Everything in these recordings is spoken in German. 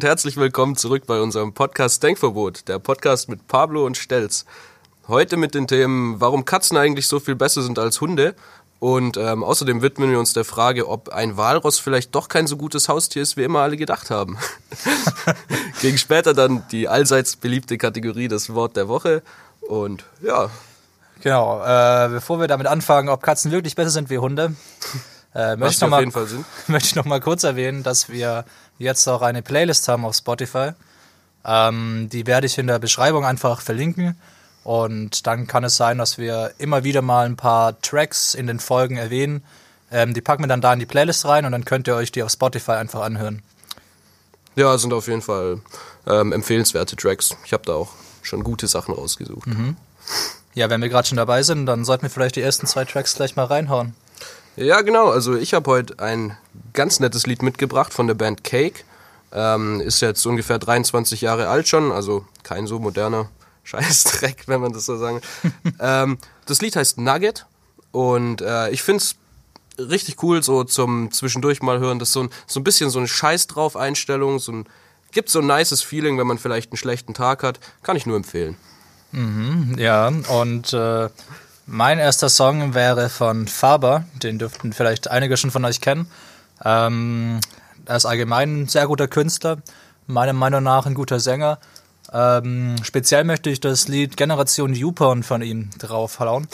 und herzlich willkommen zurück bei unserem Podcast Denkverbot, der Podcast mit Pablo und Stelz. Heute mit den Themen, warum Katzen eigentlich so viel besser sind als Hunde und ähm, außerdem widmen wir uns der Frage, ob ein Walross vielleicht doch kein so gutes Haustier ist, wie immer alle gedacht haben. Gegen später dann die allseits beliebte Kategorie das Wort der Woche und ja, Genau, äh, bevor wir damit anfangen, ob Katzen wirklich besser sind wie Hunde, äh, möchte, ich noch mal, möchte ich noch mal kurz erwähnen, dass wir jetzt auch eine Playlist haben auf Spotify. Ähm, die werde ich in der Beschreibung einfach verlinken. Und dann kann es sein, dass wir immer wieder mal ein paar Tracks in den Folgen erwähnen. Ähm, die packen wir dann da in die Playlist rein und dann könnt ihr euch die auf Spotify einfach anhören. Ja, sind auf jeden Fall ähm, empfehlenswerte Tracks. Ich habe da auch schon gute Sachen rausgesucht. Ja, wenn wir gerade schon dabei sind, dann sollten wir vielleicht die ersten zwei Tracks gleich mal reinhauen. Ja, genau. Also ich habe heute ein ganz nettes Lied mitgebracht von der Band Cake. Ähm, ist jetzt ungefähr 23 Jahre alt schon, also kein so moderner Scheißdreck, wenn man das so sagen ähm, das Lied heißt Nugget und äh, ich find's richtig cool, so zum zwischendurch mal hören. Das ist so ein, so ein bisschen so eine Scheiß drauf Einstellung, so ein, gibt so ein nices Feeling, wenn man vielleicht einen schlechten Tag hat. Kann ich nur empfehlen. Ja, und äh, mein erster Song wäre von Faber, den dürften vielleicht einige schon von euch kennen. Ähm, er ist allgemein ein sehr guter Künstler, meiner Meinung nach ein guter Sänger. Ähm, speziell möchte ich das Lied Generation YouPorn von ihm draufhauen.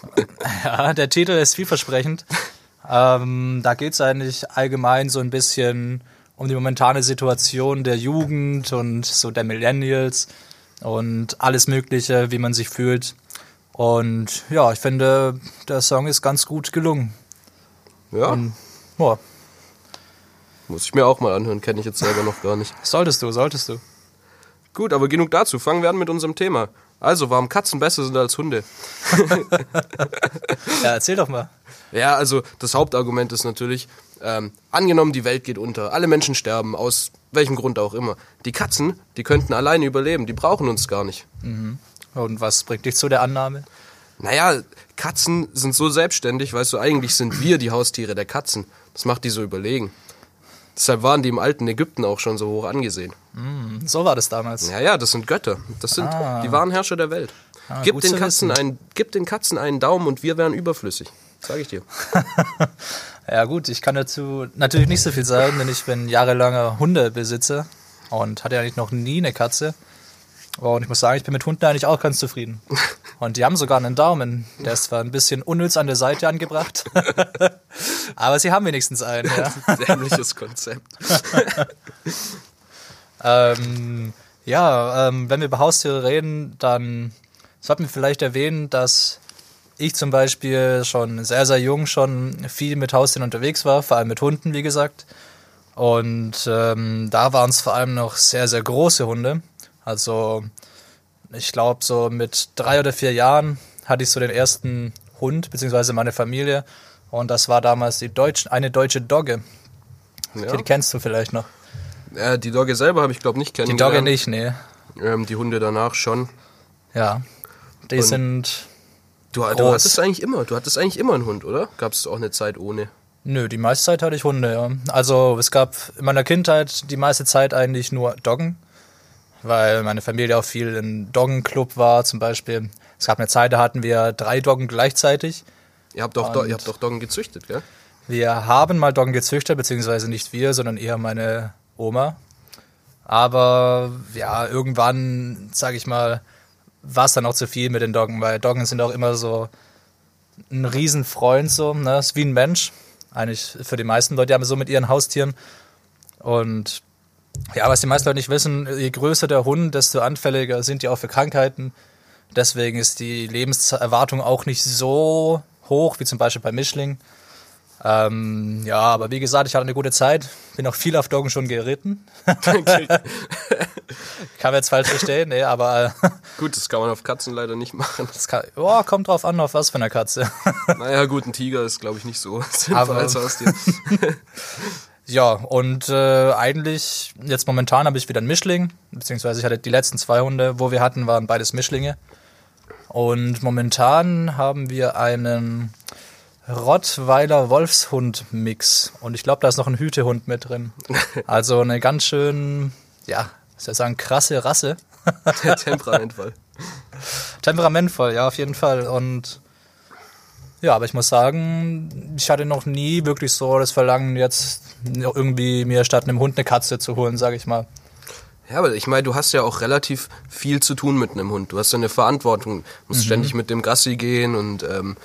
ja, der Titel ist vielversprechend. Ähm, da geht es eigentlich allgemein so ein bisschen um die momentane Situation der Jugend und so der Millennials und alles Mögliche, wie man sich fühlt. Und ja, ich finde, der Song ist ganz gut gelungen. Ja, Und, ja, muss ich mir auch mal anhören, kenne ich jetzt selber noch gar nicht. solltest du, solltest du. Gut, aber genug dazu. Fangen wir an mit unserem Thema. Also, warum Katzen besser sind als Hunde? Ja, erzähl doch mal. Ja, also das Hauptargument ist natürlich, ähm, angenommen, die Welt geht unter, alle Menschen sterben, aus welchem Grund auch immer. Die Katzen, die könnten alleine überleben, die brauchen uns gar nicht. Und was bringt dich zu der Annahme? Naja, Katzen sind so selbstständig, weißt du, eigentlich sind wir die Haustiere der Katzen. Das macht die so überlegen. Deshalb waren die im alten Ägypten auch schon so hoch angesehen. So war das damals. Ja, ja, das sind Götter. Das sind die wahren Herrscher der Welt. gib, gut den Katzen wissen. einen, gib den Katzen einen Daumen und wir wären überflüssig. Sag ich dir. Ja gut, ich kann dazu natürlich nicht so viel sagen, denn ich bin jahrelanger Hundebesitzer und hatte eigentlich noch nie eine Katze. Und ich muss sagen, ich bin mit Hunden eigentlich auch ganz zufrieden. Und die haben sogar einen Daumen. Der ist zwar ein bisschen unnütz an der Seite angebracht, aber sie haben wenigstens einen. Ja. Dämliches Konzept. Ähm, ja, ähm, wenn wir über Haustiere reden, dann sollten wir vielleicht erwähnen, dass ich zum Beispiel schon sehr, sehr jung schon viel mit Haustieren unterwegs war, vor allem mit Hunden, wie gesagt. Und ähm, da waren es vor allem noch sehr, sehr große Hunde. Also ich glaube, so mit drei oder vier Jahren hatte ich so den ersten Hund, beziehungsweise meine Familie. Und das war damals die Deutsch, eine deutsche Dogge. Ja. Die kennst du vielleicht noch. Äh, die Dogge selber habe ich glaube nicht Die kennengelernt. Dogge nicht, nee. Ähm, die Hunde danach schon. Ja. Die Und- sind. Du, du Groß. hattest eigentlich immer, du hattest eigentlich immer einen Hund, oder? Gab es auch eine Zeit ohne? Nö, die meiste Zeit hatte ich Hunde, ja. Also es gab in meiner Kindheit die meiste Zeit eigentlich nur Doggen, weil meine Familie auch viel im Doggenclub war zum Beispiel. Es gab eine Zeit, da hatten wir drei Doggen gleichzeitig. Ihr habt doch, ihr habt doch Doggen gezüchtet, gell? Wir haben mal Doggen gezüchtet, beziehungsweise nicht wir, sondern eher meine Oma. Aber ja, irgendwann, sag ich mal, war es dann auch zu viel mit den Doggen, weil Doggen sind auch immer so ein Riesenfreund, so, ne? Ist wie ein Mensch. Eigentlich für die meisten Leute, haben so mit ihren Haustieren. Und ja, was die meisten Leute nicht wissen, je größer der Hund, desto anfälliger sind die auch für Krankheiten. Deswegen ist die Lebenserwartung auch nicht so hoch, wie zum Beispiel bei Mischling. Ähm, ja, aber wie gesagt, ich hatte eine gute Zeit. Bin auch viel auf Doggen schon geritten. Kann man jetzt falsch verstehen, nee, aber äh, Gut, das kann man auf Katzen leider nicht machen. es kann, oh, kommt drauf an, auf was für eine Katze. Naja, gut, ein Tiger ist, glaube ich, nicht so sinnvoll Aber- als Haustier. Ja, und äh, eigentlich, jetzt momentan habe ich wieder einen Mischling, beziehungsweise ich hatte die letzten zwei Hunde, wo wir hatten, waren beides Mischlinge. Und momentan haben wir einen Rottweiler-Wolfshund-Mix. Und ich glaube, da ist noch ein Hütehund mit drin. Also eine ganz schön, ja, was soll ich sagen, krasse Rasse. Der Temperamentfall. Temperamentvoll, ja, auf jeden Fall. Und ja, aber ich muss sagen, ich hatte noch nie wirklich so das Verlangen, jetzt irgendwie mir statt einem Hund eine Katze zu holen, sage ich mal. Ja, aber ich meine, du hast ja auch relativ viel zu tun mit einem Hund. Du hast ja eine Verantwortung, Mhm. musst ständig mit dem Gassi gehen und ähm,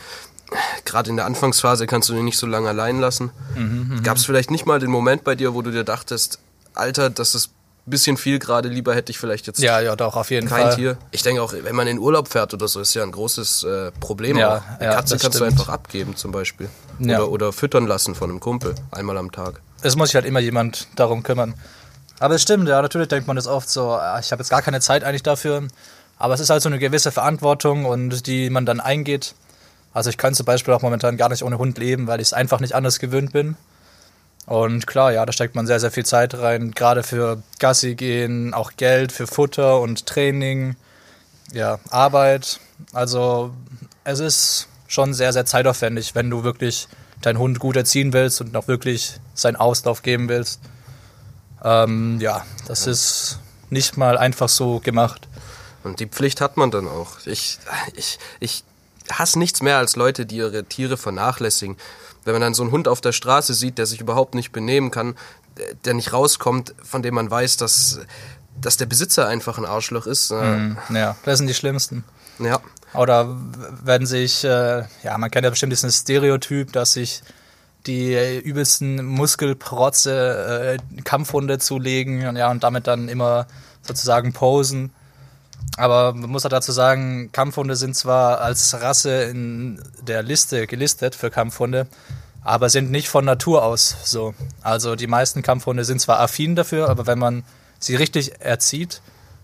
gerade in der Anfangsphase kannst du den nicht so lange allein lassen. Mhm, Gab es vielleicht nicht mal den Moment bei dir, wo du dir dachtest, Alter, das ist bisschen viel gerade, lieber hätte ich vielleicht jetzt Ja, ja, doch, auf jeden kein Fall. Tier. Ich denke auch, wenn man in Urlaub fährt oder so, ist ja ein großes äh, Problem Ja, auch. Eine ja, Katze kannst stimmt. du einfach abgeben zum Beispiel. Ja. Oder, oder füttern lassen von einem Kumpel, einmal am Tag. Es muss sich halt immer jemand darum kümmern. Aber es stimmt, ja, natürlich denkt man das oft so, ah, ich habe jetzt gar keine Zeit eigentlich dafür. Aber es ist halt so eine gewisse Verantwortung und die man dann eingeht. Also ich kann zum Beispiel auch momentan gar nicht ohne Hund leben, weil ich es einfach nicht anders gewöhnt bin. Und klar, ja, da steckt man sehr, sehr viel Zeit rein, gerade für Gassi gehen, auch Geld für Futter und Training, ja, Arbeit. Also es ist schon sehr, sehr zeitaufwendig, wenn du wirklich deinen Hund gut erziehen willst und auch wirklich seinen Auslauf geben willst. Ähm, ja, das ist nicht mal einfach so gemacht. Und die Pflicht hat man dann auch. Ich, ich, ich hasse nichts mehr als Leute, die ihre Tiere vernachlässigen. Wenn man dann so einen Hund auf der Straße sieht, der sich überhaupt nicht benehmen kann, der- nicht rauskommt, von dem man weiß, dass, dass der Besitzer einfach ein Arschloch ist. äh, Ja, das sind die schlimmsten. Ja. Oder wenn sich, äh, ja, man kennt ja bestimmt diesen Stereotyp, dass sich die äh, übelsten Muskelprotze äh, Kampfhunde zulegen und ja, und damit dann immer sozusagen posen. Aber man muss halt dazu sagen, Kampfhunde sind zwar als Rasse in der Liste gelistet für Kampfhunde, aber sind nicht von Natur aus so. Also die meisten Kampfhunde sind zwar affin dafür, aber wenn man sie richtig erzieht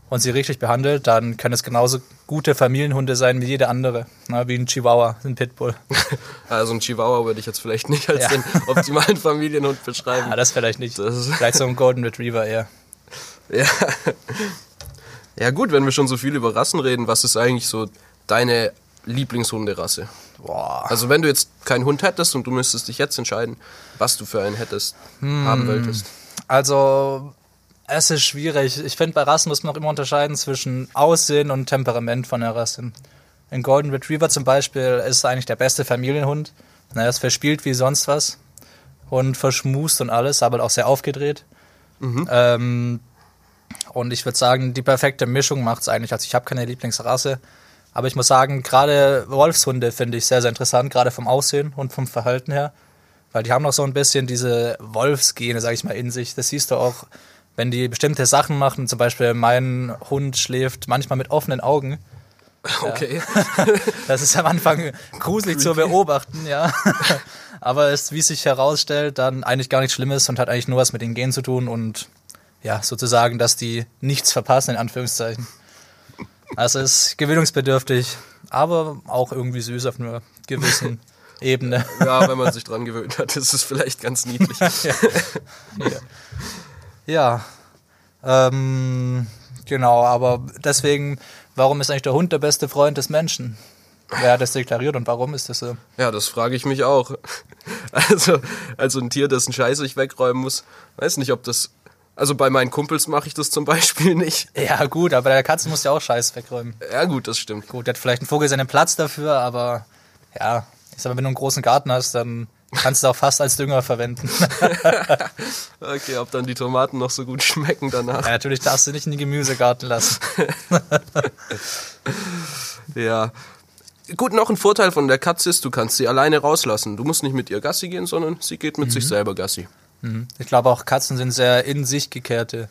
und sie richtig behandelt, dann können es genauso gute Familienhunde sein wie jede andere. Na, wie ein Chihuahua, ein Pitbull. Also ein Chihuahua würde ich jetzt vielleicht nicht als Ja. den optimalen Familienhund beschreiben. Ja, das vielleicht nicht. Das Vielleicht so ein Golden Retriever eher. Ja. Ja gut, wenn wir schon so viel über Rassen reden, was ist eigentlich so deine Lieblingshunderasse? Boah. Also wenn du jetzt keinen Hund hättest und du müsstest dich jetzt entscheiden, was du für einen hättest, haben wolltest. Also, es ist schwierig. Ich finde, bei Rassen muss man auch immer unterscheiden zwischen Aussehen und Temperament von der Rasse. Ein Golden Retriever zum Beispiel ist eigentlich der beste Familienhund. Na, Er ist verspielt wie sonst was und verschmust und alles, aber auch sehr aufgedreht. Ähm, und ich würde sagen, die perfekte Mischung macht es eigentlich. Also ich habe keine Lieblingsrasse, aber ich muss sagen, gerade Wolfshunde finde ich sehr, sehr interessant, gerade vom Aussehen und vom Verhalten her. Weil die haben noch so ein bisschen diese Wolfsgene, sag ich mal, in sich. Das siehst du auch, wenn die bestimmte Sachen machen. Zum Beispiel mein Hund schläft manchmal mit offenen Augen. Okay. Das ist am Anfang gruselig zu beobachten, ja. Aber es, wie sich herausstellt, dann eigentlich gar nichts Schlimmes und hat eigentlich nur was mit den Genen zu tun und ja, sozusagen, dass die nichts verpassen, in Anführungszeichen. Also es ist gewöhnungsbedürftig, aber auch irgendwie süß auf einer gewissen Ebene. Ja, wenn man sich dran gewöhnt hat, ist es vielleicht ganz niedlich. Ja. Ähm, genau, aber deswegen, warum ist eigentlich der Hund der beste Freund des Menschen? Wer hat das deklariert und warum ist das so? Ja, das frage ich mich auch. Also, also ein Tier, dessen Scheiße ich wegräumen muss, weiß nicht, ob das. Also bei meinen Kumpels mache ich das zum Beispiel nicht. Ja, gut, aber der Katze muss ja auch Scheiß wegräumen. Ja, gut, das stimmt. Gut, der hat vielleicht ein Vogel seinen Platz dafür, aber ja, ich sag mal, wenn du einen großen Garten hast, dann kannst du auch fast als Dünger verwenden. Okay, ob dann die Tomaten noch so gut schmecken danach. ja, natürlich darfst du nicht in den Gemüsegarten lassen. Ja. Gut, noch ein Vorteil von der Katze ist, du kannst sie alleine rauslassen. Du musst nicht mit ihr Gassi gehen, sondern sie geht mit sich selber Gassi. Ich glaube auch Katzen sind sehr in sich gekehrte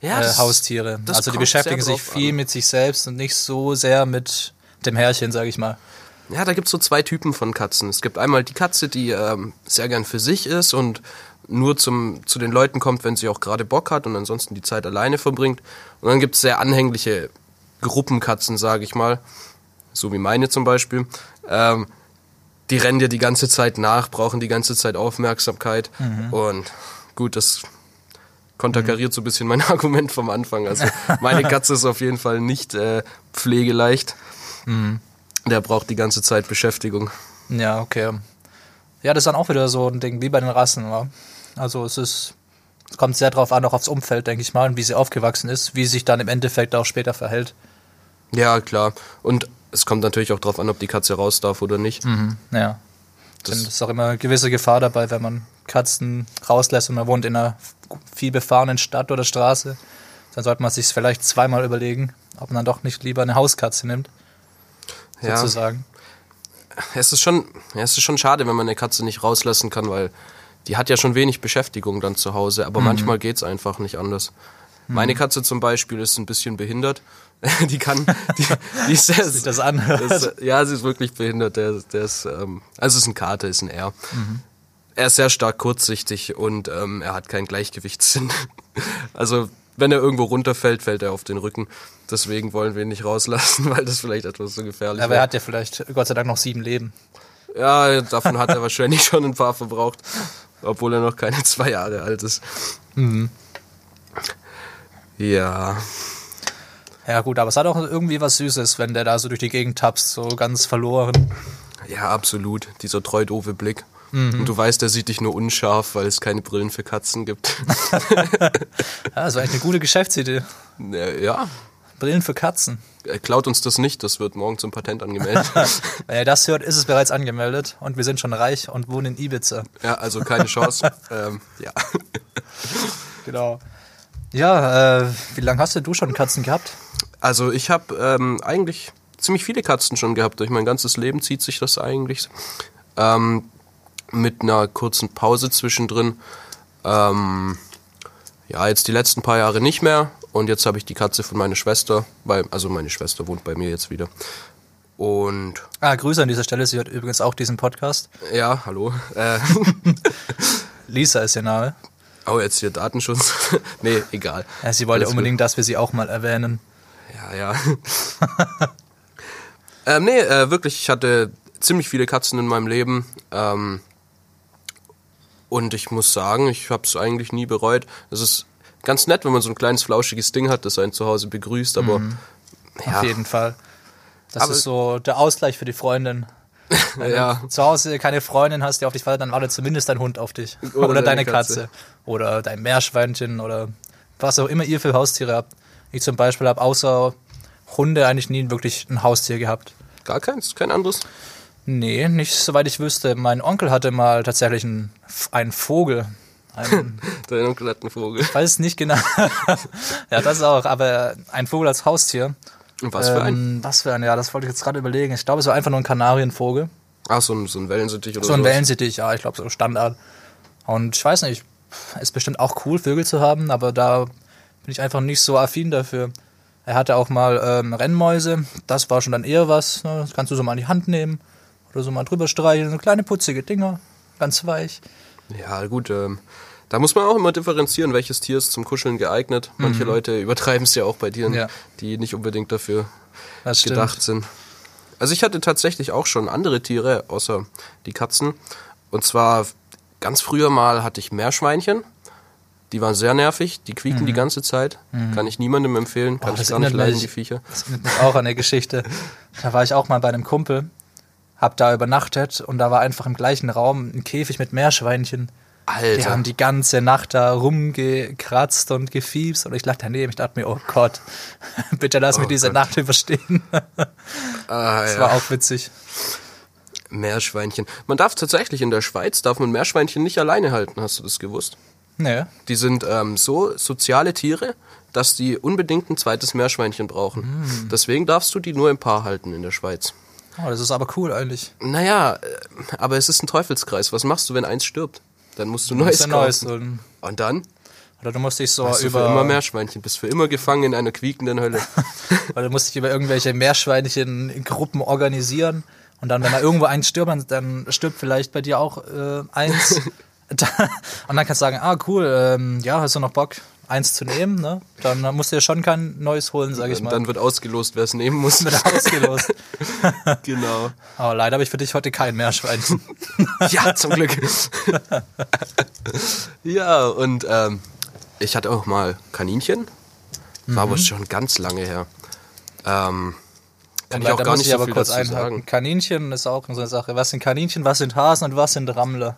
Ja, äh, Haustiere. das Also die kommt sehr beschäftigen sich viel an. mit sich selbst und nicht so sehr mit dem Herrchen, sag ich mal. Ja, da gibt's so zwei Typen von Katzen. Es gibt einmal die Katze, die ähm, sehr gern für sich ist und nur zum, zu den Leuten kommt, wenn sie auch gerade Bock hat und ansonsten die Zeit alleine verbringt. Und dann gibt es sehr anhängliche Gruppenkatzen, sage ich mal, so wie meine zum Beispiel. Ähm, die rennen dir die ganze Zeit nach, brauchen die ganze Zeit Aufmerksamkeit. Und gut, das konterkariert so ein bisschen mein Argument vom Anfang. Also meine Katze ist auf jeden Fall nicht äh, pflegeleicht. Der braucht die ganze Zeit Beschäftigung. Ja, okay. Ja, das ist dann auch wieder so ein Ding wie bei den Rassen. Wa? Also es ist, es kommt sehr drauf an, auch aufs Umfeld, denke ich mal, und wie sie aufgewachsen ist, wie sie sich dann im Endeffekt auch später verhält. Ja, klar. Und es kommt natürlich auch drauf an, ob die Katze raus darf oder nicht. Ja. Das- Das ist auch immer eine gewisse Gefahr dabei, wenn man Katzen rauslässt und man wohnt in einer viel befahrenen Stadt oder Straße. Dann sollte man sich vielleicht zweimal überlegen, ob man dann doch nicht lieber eine Hauskatze nimmt, Ja. sozusagen. Es ist schon, es ist schon schade, wenn man eine Katze nicht rauslassen kann, weil die hat ja schon wenig Beschäftigung dann zu Hause, aber manchmal geht's einfach nicht anders. Meine Katze zum Beispiel ist ein bisschen behindert. Die kann, die, die ist sehr, Sich das anhört. das, ja, sie ist wirklich behindert. Der, der ist, ähm, also es ist ein Kater, ist ein R. Er ist sehr stark kurzsichtig und ähm, er hat keinen Gleichgewichtssinn. Also wenn er irgendwo runterfällt, fällt er auf den Rücken. Deswegen wollen wir ihn nicht rauslassen, weil das vielleicht etwas so gefährlich Aber wäre. er hat ja vielleicht, Gott sei Dank, noch sieben Leben. Ja, davon hat er wahrscheinlich schon ein paar verbraucht, obwohl er noch keine zwei Jahre alt ist. Ja, Ja gut, aber es hat auch irgendwie was Süßes, wenn der da so durch die Gegend tapst, so ganz verloren. ja, absolut. Dieser treu doofe Blick. Und du weißt, er sieht dich nur unscharf, weil es keine Brillen für Katzen gibt. Ja, das war eigentlich eine gute Geschäftsidee. ja, Brillen für Katzen. er klaut uns das nicht, das wird morgen zum Patent angemeldet. Wenn ihr das hört, ist es bereits angemeldet und wir sind schon reich und wohnen in Ibiza. ja, also keine Chance. ähm, ja. Genau. Ja, äh, wie lange hast du schon Katzen gehabt? Also ich habe ähm, eigentlich ziemlich viele Katzen schon gehabt. Durch mein ganzes Leben zieht sich das eigentlich. Ähm, mit einer kurzen Pause zwischendrin. Ähm, ja, jetzt die letzten paar Jahre nicht mehr. Und jetzt habe ich die Katze von meiner Schwester, weil, also meine Schwester wohnt bei mir jetzt wieder. Und Ah, Grüße an dieser Stelle, sie hört übrigens auch diesen Podcast. ja, hallo. Äh, Lisa ist ihr Name. Oh, jetzt hier Datenschutz. nee, egal. Ja, sie wollte Alles gut. unbedingt, dass wir sie auch mal erwähnen. Ja, ja. ähm, nee, äh, wirklich, ich hatte ziemlich viele Katzen in meinem Leben. Ähm, und ich muss sagen, ich habe es eigentlich nie bereut. Es ist ganz nett, wenn man so ein kleines flauschiges Ding hat, das einen zu Hause begrüßt, aber ja, Auf jeden Fall. Das Aber- ist so der Ausgleich für die Freundin. Wenn ja, du zu Hause keine Freundin hast, die auf dich wartet, dann wartet zumindest dein Hund auf dich. Oder Oder, deine deine Katze. Katze. Oder dein Meerschweinchen oder was auch immer ihr für Haustiere habt. Ich zum Beispiel habe außer Hunde eigentlich nie wirklich ein Haustier gehabt. gar keins, kein anderes. Nee, nicht soweit ich wüsste. Mein Onkel hatte mal tatsächlich einen, einen Vogel. Einen, Dein Onkel hat einen Vogel. ich weiß nicht genau. ja, das auch, aber ein Vogel als Haustier. Was für ein? Ähm, was für ein, ja, das wollte ich jetzt gerade überlegen. Ich glaube, es war einfach nur ein Kanarienvogel. Ach, so ein, so ein Wellensittich oder So ein sowas. Wellensittich, ja, ich glaube, so Standard. Und ich weiß nicht, ist bestimmt auch cool, Vögel zu haben, aber da bin ich einfach nicht so affin dafür. Er hatte auch mal ähm, Rennmäuse, das war schon dann eher was. Ne? Das kannst du so mal in die Hand nehmen oder so mal drüber streicheln. So kleine putzige Dinger, ganz weich. Ja, gut, ähm, da muss man auch immer differenzieren, welches Tier ist zum Kuscheln geeignet. Manche Leute übertreiben es ja auch bei Tieren, Mhm. Ja. die nicht unbedingt dafür Das stimmt. gedacht sind. Also ich hatte tatsächlich auch schon andere Tiere, außer die Katzen. Und zwar ganz früher mal hatte ich Meerschweinchen. Die waren sehr nervig, die quieken die ganze Zeit. Kann ich niemandem empfehlen, kann Mhm. Oh, ich das gar nicht leiden, mich- die Viecher. Das erinnert mich auch an eine Geschichte. Da war ich auch mal bei einem Kumpel, hab da übernachtet und da war einfach im gleichen Raum ein Käfig mit Meerschweinchen. Die Alter, haben die ganze Nacht da rumgekratzt und gefiebst und ich lag daneben. Ich dachte mir, oh Gott, bitte lass mich Oh diese Gott. Nacht überstehen. ah, Das ja. war auch witzig. Meerschweinchen. Man darf tatsächlich in der Schweiz, darf man Meerschweinchen nicht alleine halten, hast du das gewusst? Nee. Die sind ähm, so soziale Tiere, dass die unbedingt ein zweites Meerschweinchen brauchen. Hm. Deswegen darfst du die nur im Paar halten in der Schweiz. Oh, das ist aber cool eigentlich. Naja, äh, aber es ist ein Teufelskreis. Was machst du, wenn eins stirbt? Dann musst du Das neues ja kaufen. Neues. Und- dann Oder du musst dich so du über für immer Meerschweinchen, bist für immer gefangen in einer quiekenden Hölle. oder du musst dich über irgendwelche Meerschweinchen in Gruppen organisieren und dann, wenn da irgendwo eins stirbt, dann stirbt vielleicht bei dir auch äh, eins. und dann kannst du sagen, ah cool, ähm, ja, hast du noch Bock, eins zu nehmen, ne? Dann musst du dir schon kein neues holen, sag ich mal. dann wird ausgelost, wer es nehmen muss. wird er ausgelost. genau. Aber leider habe ich für dich heute kein Meerschweinchen. Ja, zum Glück. ja, und ähm, ich hatte auch mal Kaninchen. War Mhm. aber schon ganz lange her. Ähm, kann ich auch gar nicht ich so aber viel kurz dazu einhaken. sagen. Kaninchen ist auch so eine Sache. Was sind Kaninchen, was sind Hasen und was sind Rammler?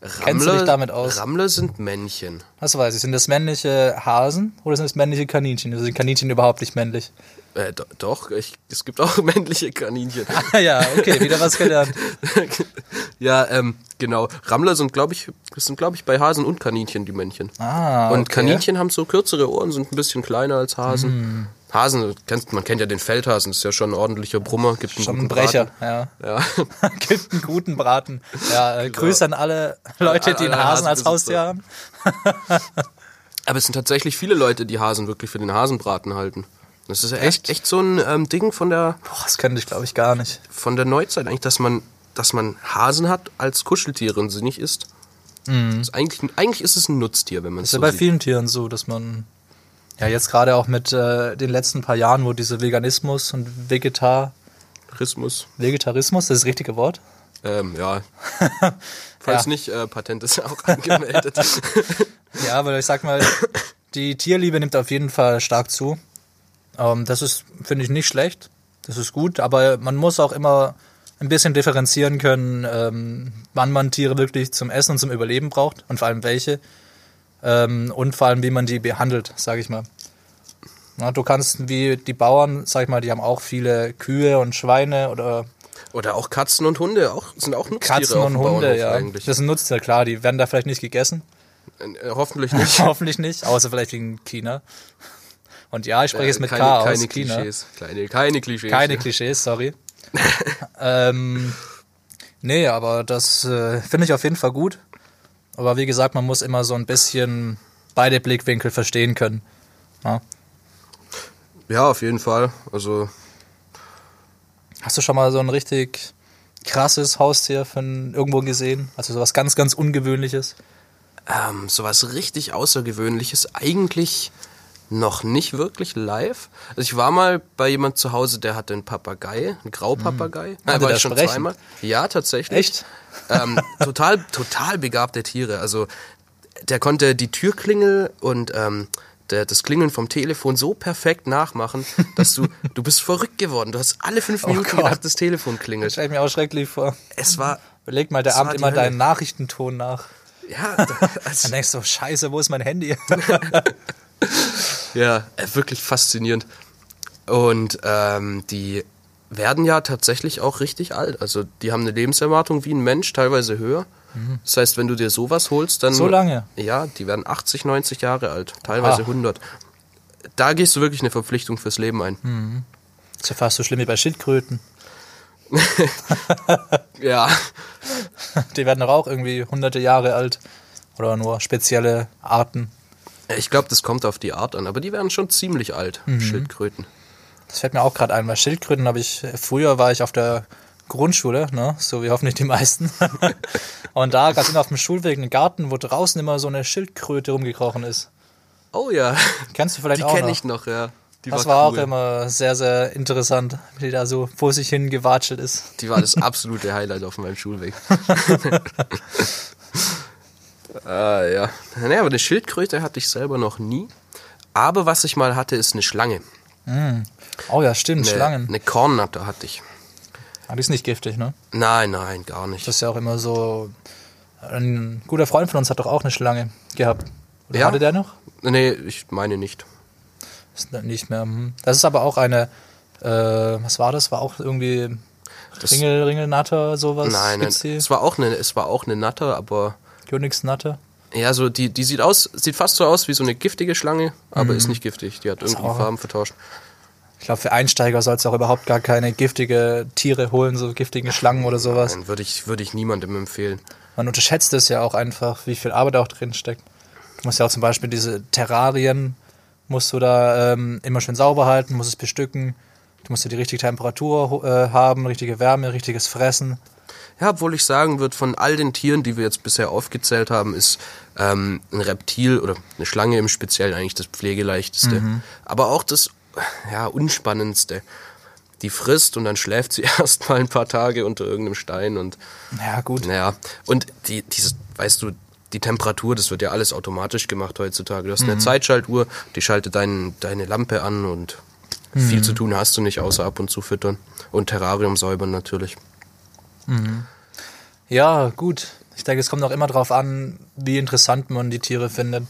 Kennst du dich damit aus? Rammler sind Männchen. Das weiß ich. Sind das männliche Hasen oder sind das männliche Kaninchen? Also sind Kaninchen überhaupt nicht männlich? Äh, do, doch, ich, es gibt auch männliche Kaninchen. Ah ja, okay, wieder was gelernt. ja, ähm, genau. Rammler sind, glaube ich, sind, glaube ich, bei Hasen und Kaninchen die Männchen. Ah, Und okay. Kaninchen haben so kürzere Ohren, sind ein bisschen kleiner als Hasen. Hm. Hasen, kennt, man kennt ja den Feldhasen, das ist ja schon ein ordentlicher Brummer, gibt einen Schon guten ein Brecher, Braten. ja. Ja. Gibt einen guten Braten. Ja, äh, Grüße an alle Leute, die einen Hasen als. Haustier haben. Aber es sind tatsächlich viele Leute, die Hasen wirklich für den Hasenbraten halten. Das ist ja echt, Echt? so ein ähm, Ding von der, Boah, das könnte ich, glaube ich, gar nicht. von der Neuzeit eigentlich, dass man, dass man Hasen hat als Kuscheltiere und sie nicht isst. Das ist eigentlich, eigentlich ist es ein Nutztier, wenn man es Mhm. Ist ja so bei sieht. vielen Tieren so, dass man ja jetzt gerade auch mit äh, den letzten paar Jahren, wo diese Veganismus und Vegetar Tourismus. Vegetarismus, das ist das richtige Wort? Ähm, ja. Falls Ja. nicht, äh, Patent ist auch angemeldet. Ja, aber ich sag mal, die Tierliebe nimmt auf jeden Fall stark zu. Ähm, das ist, finde ich, nicht schlecht. Das ist gut, aber man muss auch immer ein bisschen differenzieren können, ähm, wann man Tiere wirklich zum Essen und zum Überleben braucht und vor allem welche. Ähm, und vor allem, wie man die behandelt, sage ich mal. Na, du kannst, wie die Bauern, sag ich mal, die haben auch viele Kühe und Schweine oder Oder auch Katzen und Hunde auch, sind auch Nutztiere Katzen auf und dem Hunde, ja. eigentlich. Das sind Nutztiere, klar, die werden da vielleicht nicht gegessen. Äh, hoffentlich nicht. Hoffentlich nicht, außer vielleicht wegen China. Und ja, ich spreche jetzt mit keine, K aus keine China. Klischees. Kleine, keine Klischees. Keine. Klischees, sorry. ähm, nee, aber das äh, finde ich auf jeden Fall gut. Aber wie gesagt, man muss immer so ein bisschen beide Blickwinkel verstehen können. Ja. Ja, auf jeden Fall. Also, Hast du schon mal so ein richtig krasses Haustier von irgendwo gesehen? Also sowas ganz, ganz Ungewöhnliches? ähm, sowas richtig Außergewöhnliches eigentlich noch nicht wirklich live. Also ich war mal bei jemand zu Hause, der hatte einen Papagei, einen Graupapagei. Hm. Konnte war ich schon sprechen? zweimal. Ja, tatsächlich. Echt? Ähm, total, total begabte Tiere. Also der konnte die Türklingel und ähm, der, das Klingeln vom Telefon so perfekt nachmachen, dass du, du bist verrückt geworden. Du hast alle fünf Minuten Oh gedacht, das Telefon klingelt. Stell ich mir auch schrecklich vor. Es war, Beleg mal der Das Abend immer Hölle. deinen Nachrichtenton nach. ja, da- Dann also, denkst du, scheiße, wo ist mein Handy? Ja, äh, wirklich faszinierend. Und ähm, die werden ja tatsächlich auch richtig alt. Also die haben eine Lebenserwartung wie ein Mensch, teilweise höher. Das heißt, wenn du dir sowas holst, dann... Mhm. So lange? Ja, die werden 80, 90 Jahre alt, teilweise Ah. 100. Da gehst du wirklich eine Verpflichtung fürs Leben ein. Hm. ist ja fast so schlimm wie bei Schildkröten. Ja, Die werden doch auch irgendwie hunderte Jahre alt. Oder nur spezielle Arten. Ich glaube, das kommt auf die Art an, aber die werden schon ziemlich alt, Mhm. Schildkröten. Das fällt mir auch gerade ein, weil Schildkröten habe ich, früher war ich auf der Grundschule, ne? so wie hoffentlich die meisten. Und da gab es immer auf dem Schulweg einen Garten, wo draußen immer so eine Schildkröte rumgekrochen ist. Oh ja, Kennst du vielleicht die auch kenne noch? ich noch, ja. Die das war, auch cool. immer sehr, sehr interessant, wie die da so vor sich hin gewatschelt ist. Die war das absolute Highlight auf meinem Schulweg. ah, ja. Naja, aber eine Schildkröte hatte ich selber noch nie. Aber was ich mal hatte, ist eine Schlange. Oh ja, stimmt, Eine, Schlangen. eine Kornnatter hatte ich. Aber die ist nicht giftig, ne? Nein, nein, gar nicht. Das ist ja auch immer so. Ein guter Freund von uns hat doch auch eine Schlange gehabt. Oder Ja? hatte der noch? Nee, ich meine nicht. Ist nicht mehr. hm. Das ist aber auch eine. Äh, was war das? War auch irgendwie Das- Ringel, Ringelnatter, sowas? Nein, nein. Es war auch eine, es war auch eine Natter, aber Königsnatter? ja, so die, die sieht aus, sieht fast so aus wie so eine giftige Schlange, aber Mhm. ist nicht giftig. Die hat irgendwie Farben vertauscht. Ich glaube, für Einsteiger soll es auch überhaupt gar keine giftige Tiere holen, so giftige Schlangen oder sowas. Nein, würde ich, würde ich niemandem empfehlen. Man unterschätzt es ja auch einfach, wie viel Arbeit auch drin steckt. Du musst ja auch zum Beispiel diese Terrarien, musst du da ähm, immer schön sauber halten, musst es bestücken. Du musst ja die richtige Temperatur äh, haben, richtige Wärme, richtiges Fressen. Ja, obwohl ich sagen würde, von all den Tieren, die wir jetzt bisher aufgezählt haben, ist ähm, ein Reptil oder eine Schlange im Speziellen eigentlich das pflegeleichteste. Aber auch das ja, unspannendste. Die frisst und dann schläft sie erst mal ein paar Tage unter irgendeinem Stein und Ja, gut. naja, und die, dieses, weißt du, die Temperatur, das wird ja alles automatisch gemacht heutzutage. Du hast eine Zeitschaltuhr, die schaltet dein, deine Lampe an und viel zu tun hast du nicht, außer ab und zu füttern. Und Terrarium säubern natürlich. Ja, gut. Ich denke, es kommt auch immer darauf an, wie interessant man die Tiere findet.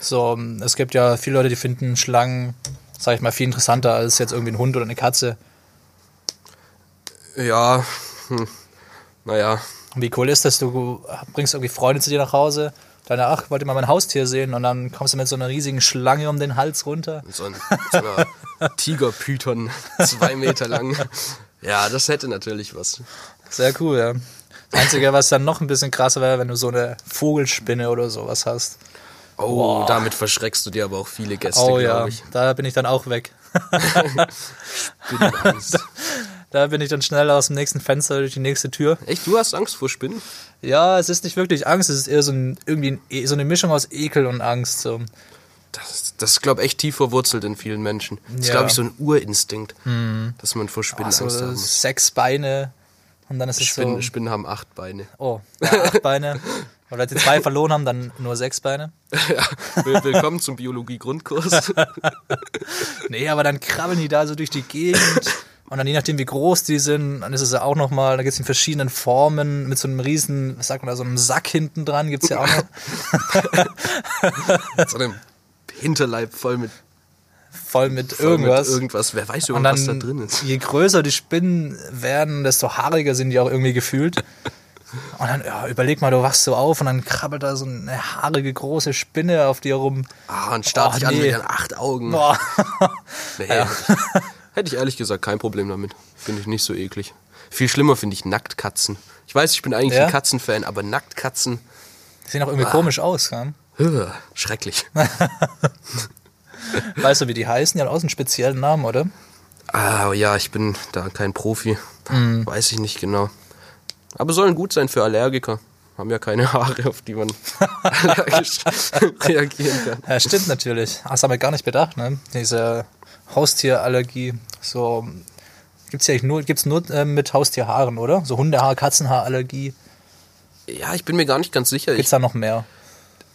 So, es gibt ja viele Leute, die finden Schlangen, sag ich mal, viel interessanter als jetzt irgendwie ein Hund oder eine Katze. Ja, hm, naja, Wie cool ist das? Du bringst irgendwie Freunde zu dir nach Hause, deine, ach, wollt ihr mal mein Haustier sehen? Und dann kommst du mit so einer riesigen Schlange um den Hals runter. so ein so einer Tigerpython, zwei Meter lang. Ja, das hätte natürlich was. Sehr cool, ja. Das Einzige, was dann noch ein bisschen krasser wäre, wenn du so eine Vogelspinne oder sowas hast. Oh, damit verschreckst du dir aber auch viele Gäste, Oh glaube ja, ich. da bin ich dann auch weg. Spinnenangst. Da bin ich dann schnell aus dem nächsten Fenster durch die nächste Tür. Echt, du hast Angst vor Spinnen? Ja, es ist nicht wirklich Angst, es ist eher so, ein, irgendwie ein, so eine Mischung aus Ekel und Angst. So. Das, das ist, glaube ich, echt tief verwurzelt in vielen Menschen. Das ist, Ja. glaube ich, so ein Urinstinkt, dass man vor Spinnen So Angst muss. sechs Beine und dann ist es Spinnen, so. Spinnen haben acht Beine. Oh, ja, acht Beine. Und wenn sie zwei verloren haben, dann nur sechs Beine. ja, will- willkommen zum Biologie-Grundkurs. Nee, aber dann krabbeln die da so durch die Gegend. Und dann je nachdem, wie groß die sind, dann ist es ja auch nochmal, da gibt es in verschiedenen Formen mit so einem riesen, was sagt man da, so einem Sack hinten dran gibt es ja auch noch. so einem Hinterleib voll mit, Voll mit voll irgendwas. mit irgendwas. Wer weiß überhaupt, was da drin ist. je größer die Spinnen werden, desto haariger sind die auch irgendwie gefühlt. Und dann, ja, überleg mal, du wachst so auf und dann krabbelt da so eine haarige große Spinne auf dir rum. Ah, und starrt Oh, dich an nee. mit ihren acht Augen. Boah. Nee, hätte, ich, hätte ich ehrlich gesagt kein Problem damit. Finde ich nicht so eklig. Viel schlimmer finde ich Nacktkatzen. Ich weiß, ich bin eigentlich Ja? ein Katzenfan, aber Nacktkatzen, Die sehen auch irgendwie komisch aus? Höh, schrecklich. Weißt du, wie die heißen? Die haben auch so einen speziellen Namen, oder? Ah, ja, ich bin da kein Profi. Mhm. Weiß ich nicht genau. Aber sollen gut sein für Allergiker. Haben ja keine Haare, auf die man allergisch reagieren kann. Ja, stimmt natürlich. Ach, Das haben wir gar nicht bedacht, ne? Diese Haustierallergie. So, gibt's ja nur, gibt's nur äh, mit Haustierhaaren, oder? So Hundehaar, Katzenhaarallergie. Ja, ich bin mir gar nicht ganz sicher. Gibt's da noch mehr?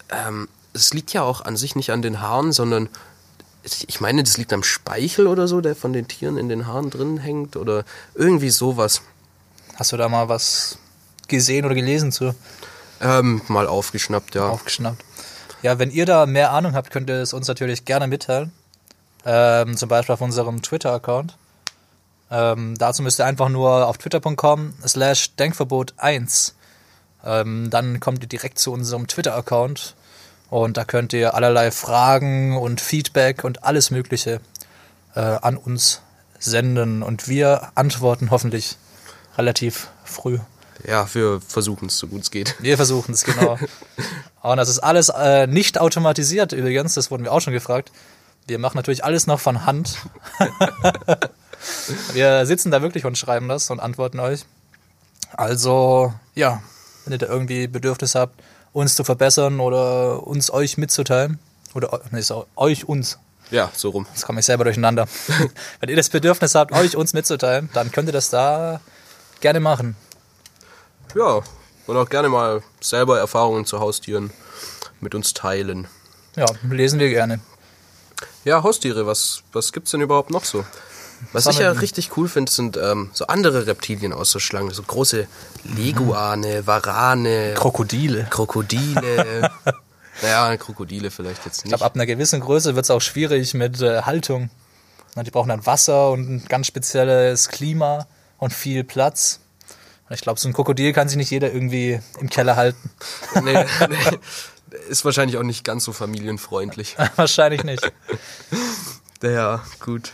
ähm, es liegt ja auch an sich nicht an den Haaren, sondern ich meine, das liegt am Speichel oder so, der von den Tieren in den Haaren drin hängt oder irgendwie sowas. Hast du da mal was gesehen oder gelesen zu? Ähm, mal aufgeschnappt, ja. Aufgeschnappt. Ja, wenn ihr da mehr Ahnung habt, könnt ihr es uns natürlich gerne mitteilen. Ähm, zum Beispiel auf unserem Twitter-Account. Ähm, dazu müsst ihr einfach nur auf twitter.com slash denkverbot1. Ähm, dann kommt ihr direkt zu unserem Twitter-Account und da könnt ihr allerlei Fragen und Feedback und alles Mögliche äh, an uns senden und wir antworten hoffentlich relativ früh. Ja, wir versuchen es so gut es geht. Wir versuchen es, genau. Und das ist alles äh, nicht automatisiert übrigens, das wurden wir auch schon gefragt. Wir machen natürlich alles noch von Hand. wir sitzen da wirklich und schreiben das und antworten euch. Also, ja, wenn ihr da irgendwie Bedürfnis habt, uns zu verbessern oder uns euch mitzuteilen, oder nee, euch uns, Ja, so rum. Jetzt komme ich selber durcheinander. Wenn ihr das Bedürfnis habt, euch uns mitzuteilen, dann könnt ihr das da gerne machen. Ja, und auch gerne mal selber Erfahrungen zu Haustieren mit uns teilen. Ja, lesen wir gerne. Ja, Haustiere, was, was gibt's denn überhaupt noch so? Was ich ja richtig cool finde, sind ähm, so andere Reptilien außer Schlangen. So große Leguane, Warane, Krokodile. Krokodile. naja, Krokodile vielleicht jetzt Ich nicht. glaube, ab einer gewissen Größe wird es auch schwierig mit äh, Haltung. Na, Die brauchen dann Wasser und ein ganz spezielles Klima und viel Platz. Ich glaube, so ein Krokodil kann sich nicht jeder irgendwie im Keller halten. nee, nee, ist wahrscheinlich auch nicht ganz so familienfreundlich. Wahrscheinlich nicht. Ja, gut.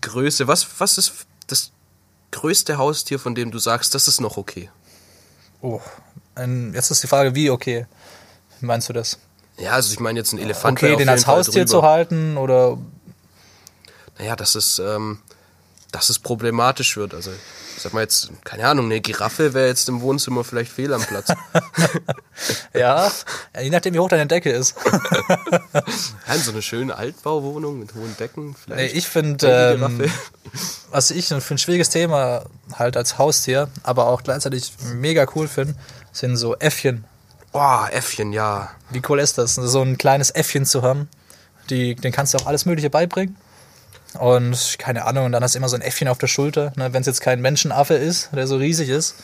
Größe. Was, was ist das größte Haustier, von dem du sagst, das ist noch okay? Oh, ähm, jetzt ist die Frage, wie okay Wie meinst du das? Ja, also ich meine jetzt ein Elefant. Okay, den als Fall Haustier drüber. zu halten oder Naja, dass es, ähm, dass es problematisch wird. Also Sag mal jetzt, keine Ahnung, eine Giraffe wäre jetzt im Wohnzimmer vielleicht fehl am Platz. Ja, je nachdem, wie hoch deine Decke ist. Ja, so eine schöne Altbauwohnung mit hohen Decken Nee, vielleicht. ich finde, ähm, was ich für ein schwieriges Thema halt als Haustier, aber auch gleichzeitig mega cool finde, sind so Äffchen. Boah, Äffchen, ja. Wie cool ist das, so ein kleines Äffchen zu haben? Die, den kannst du auch alles Mögliche beibringen. Und keine Ahnung, und dann hast du immer so ein Äffchen auf der Schulter. Ne? Wenn es jetzt kein Menschenaffe ist, der so riesig ist,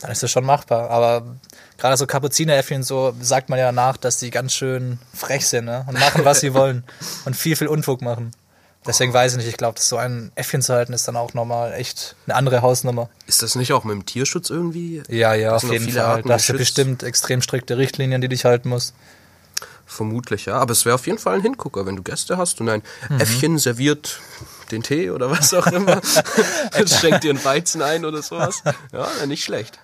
dann ist das schon machbar. Aber gerade so Kapuzineräffchen, so sagt man ja nach, dass die ganz schön frech sind ne? und machen, was sie wollen. Und viel, viel Unfug machen. Deswegen weiß ich nicht, ich glaube, dass so ein Äffchen zu halten ist dann auch nochmal echt eine andere Hausnummer. Ist das nicht auch mit dem Tierschutz irgendwie? Ja, ja, Das auf jeden Fall. Da hast du bestimmt extrem strikte Richtlinien, die dich halten musst. Vermutlich, ja. Aber es wäre auf jeden Fall ein Hingucker, wenn du Gäste hast und ein Mhm. Äffchen serviert den Tee oder was auch immer. schenkt dir einen Weizen ein oder sowas. Ja, nicht schlecht.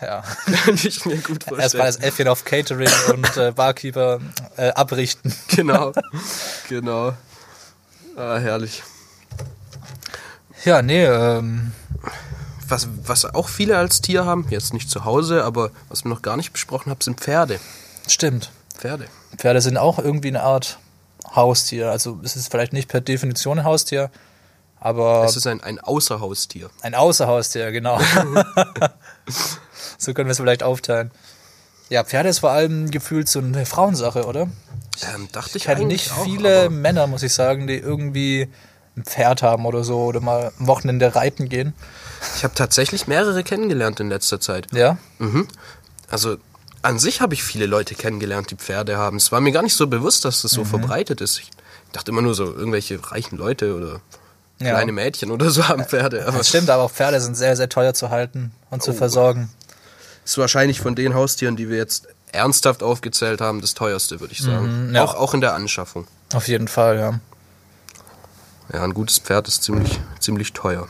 Ja. Kann ich mir gut Erstmal vorstellen. das Äffchen auf Catering und äh, Barkeeper äh, abrichten. Genau. Genau. Ah, herrlich. Ja, nee, ähm, Was, was auch viele als Tier haben, jetzt nicht zu Hause, aber was wir noch gar nicht besprochen haben, sind Pferde. stimmt. Pferde. Pferde sind auch irgendwie eine Art Haustier. Also es ist vielleicht nicht per Definition ein Haustier, aber Es ist ein, ein Außerhaustier. ein Außerhaustier, genau. so können wir es vielleicht aufteilen. Ja, Pferde ist vor allem gefühlt so eine Frauensache, oder? Ähm, dachte ich Ich kenne nicht auch, viele Männer, muss ich sagen, die irgendwie ein Pferd haben oder so oder mal am Wochenende reiten gehen. Ich habe tatsächlich mehrere kennengelernt in letzter Zeit. Ja? Mhm. Also an sich habe ich viele Leute kennengelernt, die Pferde haben. Es war mir gar nicht so bewusst, dass das Mhm. so verbreitet ist. Ich dachte immer nur so, irgendwelche reichen Leute oder Ja. kleine Mädchen oder so haben Pferde. Aber Das stimmt, aber auch Pferde sind sehr, sehr teuer zu halten und zu versorgen. ist wahrscheinlich von den Haustieren, die wir jetzt ernsthaft aufgezählt haben, das teuerste, würde ich sagen. Mhm, ja. auch, auch in der Anschaffung. Auf jeden Fall, ja. Ja, ein gutes Pferd ist ziemlich, ziemlich teuer.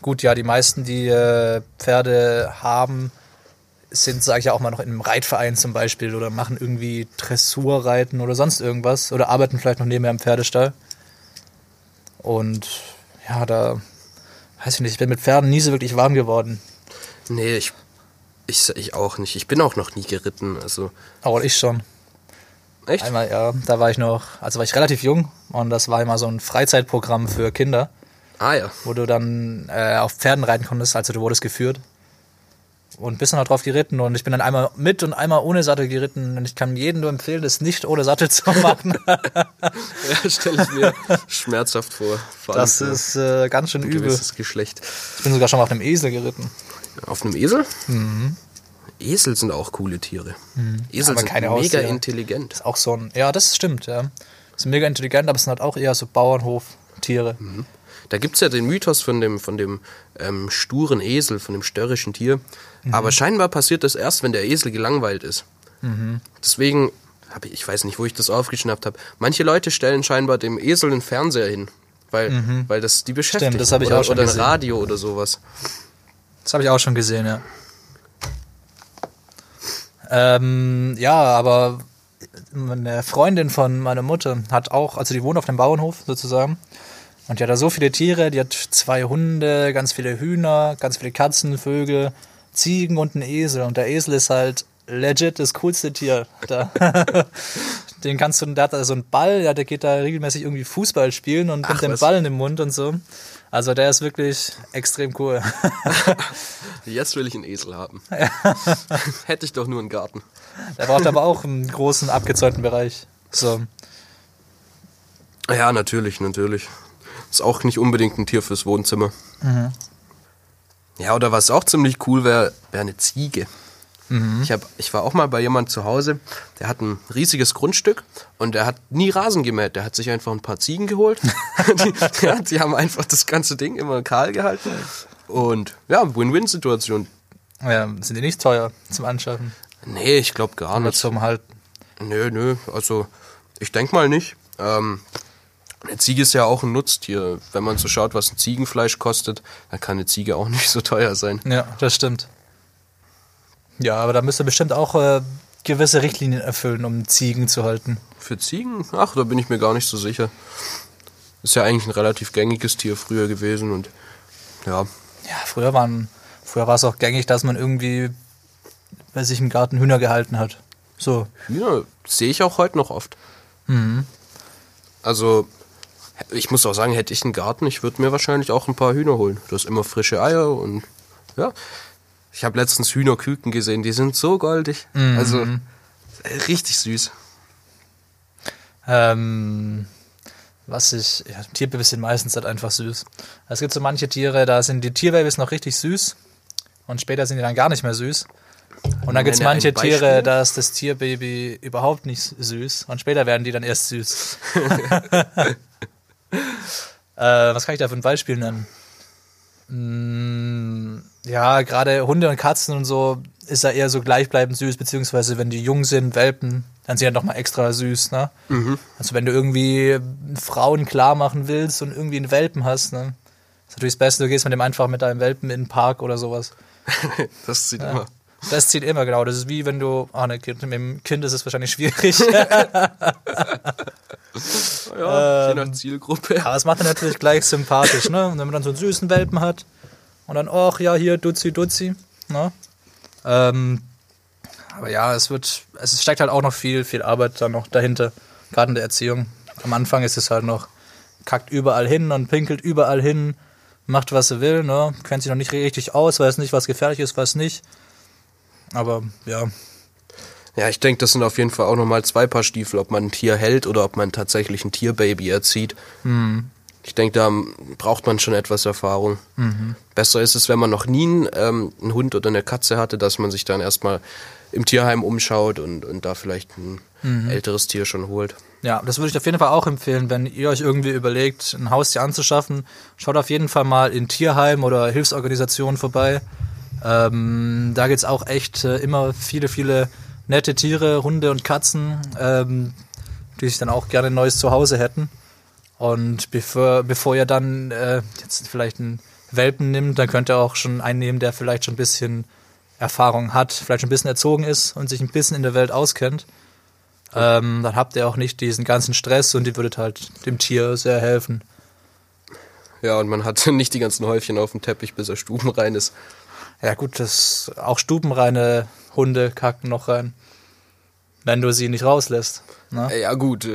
Gut, ja, die meisten, die äh, Pferde haben, sind, sage ich ja auch mal, noch in einem Reitverein zum Beispiel oder machen irgendwie Dressurreiten oder sonst irgendwas oder arbeiten vielleicht noch nebenher im Pferdestall. Und ja, da weiß ich nicht, ich bin mit Pferden nie so wirklich warm geworden. Nee, ich, ich, ich auch nicht. Ich bin auch noch nie geritten. Also, Aber ich schon. echt? Einmal, ja, da war ich noch, also war ich relativ jung und das war immer so ein Freizeitprogramm für Kinder, Ah ja. wo du dann äh, auf Pferden reiten konntest, also du wurdest geführt. Und bist dann drauf geritten und ich bin dann einmal mit und einmal ohne Sattel geritten und ich kann jedem nur empfehlen, das nicht ohne Sattel zu machen. Ja, stelle ich mir schmerzhaft vor. Vor Das ist äh, ganz schön übel. gewisses Geschlecht. Ich bin sogar schon mal auf einem Esel geritten. Auf einem Esel? Mhm. Esel sind auch coole Tiere. Esel Aber sind keine mega Haustiere. intelligent. Ist auch so ein, ja, das stimmt, ja. Sind mega intelligent, aber es sind halt auch eher so Bauernhoftiere. Da gibt's ja den Mythos von dem, von dem ähm, sturen Esel, von dem störrischen Tier. Mhm. Aber scheinbar passiert das erst, wenn der Esel gelangweilt ist. Mhm. Deswegen habe ich, ich weiß nicht, wo ich das aufgeschnappt habe. Manche Leute stellen scheinbar dem Esel einen Fernseher hin, weil, weil das die beschäftigt. Mhm. Stimmt, das habe ich oder, auch schon Oder ein gesehen. Radio oder sowas. Das habe ich auch schon gesehen, ja. Ähm, ja, aber eine Freundin von meiner Mutter hat auch, also die wohnt auf dem Bauernhof sozusagen. Und die hat da so viele Tiere, die hat zwei Hunde, ganz viele Hühner, ganz viele Katzen, Vögel, Ziegen und einen Esel. Und der Esel ist halt legit das coolste Tier. Da. Den kannst du, der hat da so einen Ball, ja, der geht da regelmäßig irgendwie Fußball spielen und Ach, den was? Ball in den Mund und so. Also der ist wirklich extrem cool. Jetzt will ich einen Esel haben. Hätte ich doch nur einen Garten. Der braucht aber auch einen großen, abgezäunten Bereich. So. Ja, natürlich, natürlich. Ist auch nicht unbedingt ein Tier fürs Wohnzimmer. Mhm. Ja, oder was auch ziemlich cool wäre, wäre eine Ziege. Mhm. Ich, hab, ich war auch mal bei jemand zu Hause, der hat ein riesiges Grundstück und der hat nie Rasen gemäht. Der hat sich einfach ein paar Ziegen geholt. die, ja, die haben einfach das ganze Ding immer kahl gehalten. Und ja, Win-Win-Situation. Ja, sind die nicht teuer zum Anschaffen? Nee, ich glaube gar Oder nicht. zum Halten? Nö, nö, also ich denke mal nicht. Ähm, eine Ziege ist ja auch ein Nutztier. Wenn man so schaut, was ein Ziegenfleisch kostet, dann kann eine Ziege auch nicht so teuer sein. Ja, das stimmt. Ja, aber da müsst ihr bestimmt auch äh, gewisse Richtlinien erfüllen, um Ziegen zu halten. Für Ziegen? Ach, da bin ich mir gar nicht so sicher. Ist ja eigentlich ein relativ gängiges Tier früher gewesen und Ja, Ja, früher waren, früher war es auch gängig, dass man irgendwie bei sich im Garten Hühner gehalten hat. So. Hühner sehe ich auch heute noch oft. Also, ich muss auch sagen, hätte ich einen Garten, ich würde mir wahrscheinlich auch ein paar Hühner holen. Du hast immer frische Eier und ja. Ich habe letztens Hühnerküken gesehen, die sind so goldig. Also, äh, richtig süß. Ähm, was ich, ja, Tierbabys sind meistens halt einfach süß. Es gibt so manche Tiere, da sind die Tierbabys noch richtig süß und später sind die dann gar nicht mehr süß. Und dann gibt es manche. Tiere, da ist das Tierbaby überhaupt nicht süß und später werden die dann erst süß. äh, was kann ich da für ein Beispiel nennen? Mm, ja, gerade Hunde und Katzen und so ist er eher so gleichbleibend süß, beziehungsweise wenn die jung sind, Welpen, dann sind die noch mal extra süß, ne? Also wenn du irgendwie Frauen klar machen willst und irgendwie einen Welpen hast, ne? Ist natürlich das Beste, du gehst mit dem einfach mit deinem Welpen in den Park oder sowas. Das sieht immer. Das zieht immer, genau. Das ist wie wenn du, ah ne, mit dem Kind ist es wahrscheinlich schwierig. Ja, je nach Zielgruppe. Aber es macht dann natürlich gleich sympathisch, ne? Und wenn man dann so einen süßen Welpen hat und dann, ach ja, hier, Duzi, Duzi, ne? Ähm, aber ja, es wird, es steckt halt auch noch viel, viel Arbeit dann noch dahinter, gerade in der Erziehung. Am Anfang ist es halt noch, kackt überall hin und pinkelt überall hin, macht was er will, ne? Kennt sich noch nicht richtig aus, weiß nicht, was gefährlich ist, was nicht. Aber ja, Ja, ich denke, das sind auf jeden Fall auch nochmal zwei Paar Stiefel, ob man ein Tier hält oder ob man tatsächlich ein Tierbaby erzieht. Ich denke, da braucht man schon etwas Erfahrung. Besser ist es, wenn man noch nie einen, ähm, einen Hund oder eine Katze hatte, dass man sich dann erstmal im Tierheim umschaut und, und da vielleicht ein älteres Tier schon holt. Ja, das würde ich auf jeden Fall auch empfehlen, wenn ihr euch irgendwie überlegt, ein Haustier anzuschaffen. Schaut auf jeden Fall mal in Tierheim oder Hilfsorganisationen vorbei. Ähm, da gibt's auch echt äh, immer viele, viele nette Tiere, Hunde und Katzen, ähm, die sich dann auch gerne ein neues Zuhause hätten. Und bevor, bevor ihr dann äh, jetzt vielleicht einen Welpen nimmt, dann könnt ihr auch schon einen nehmen, der vielleicht schon ein bisschen Erfahrung hat, vielleicht schon ein bisschen erzogen ist und sich ein bisschen in der Welt auskennt. Ähm, dann habt ihr auch nicht diesen ganzen Stress und die würdet halt dem Tier sehr helfen. Ja, und man hat nicht die ganzen Häufchen auf dem Teppich, bis er stubenrein ist. Ja gut, das auch stubenreine Hunde kacken noch rein, wenn du sie nicht rauslässt. Ne? Ja, gut.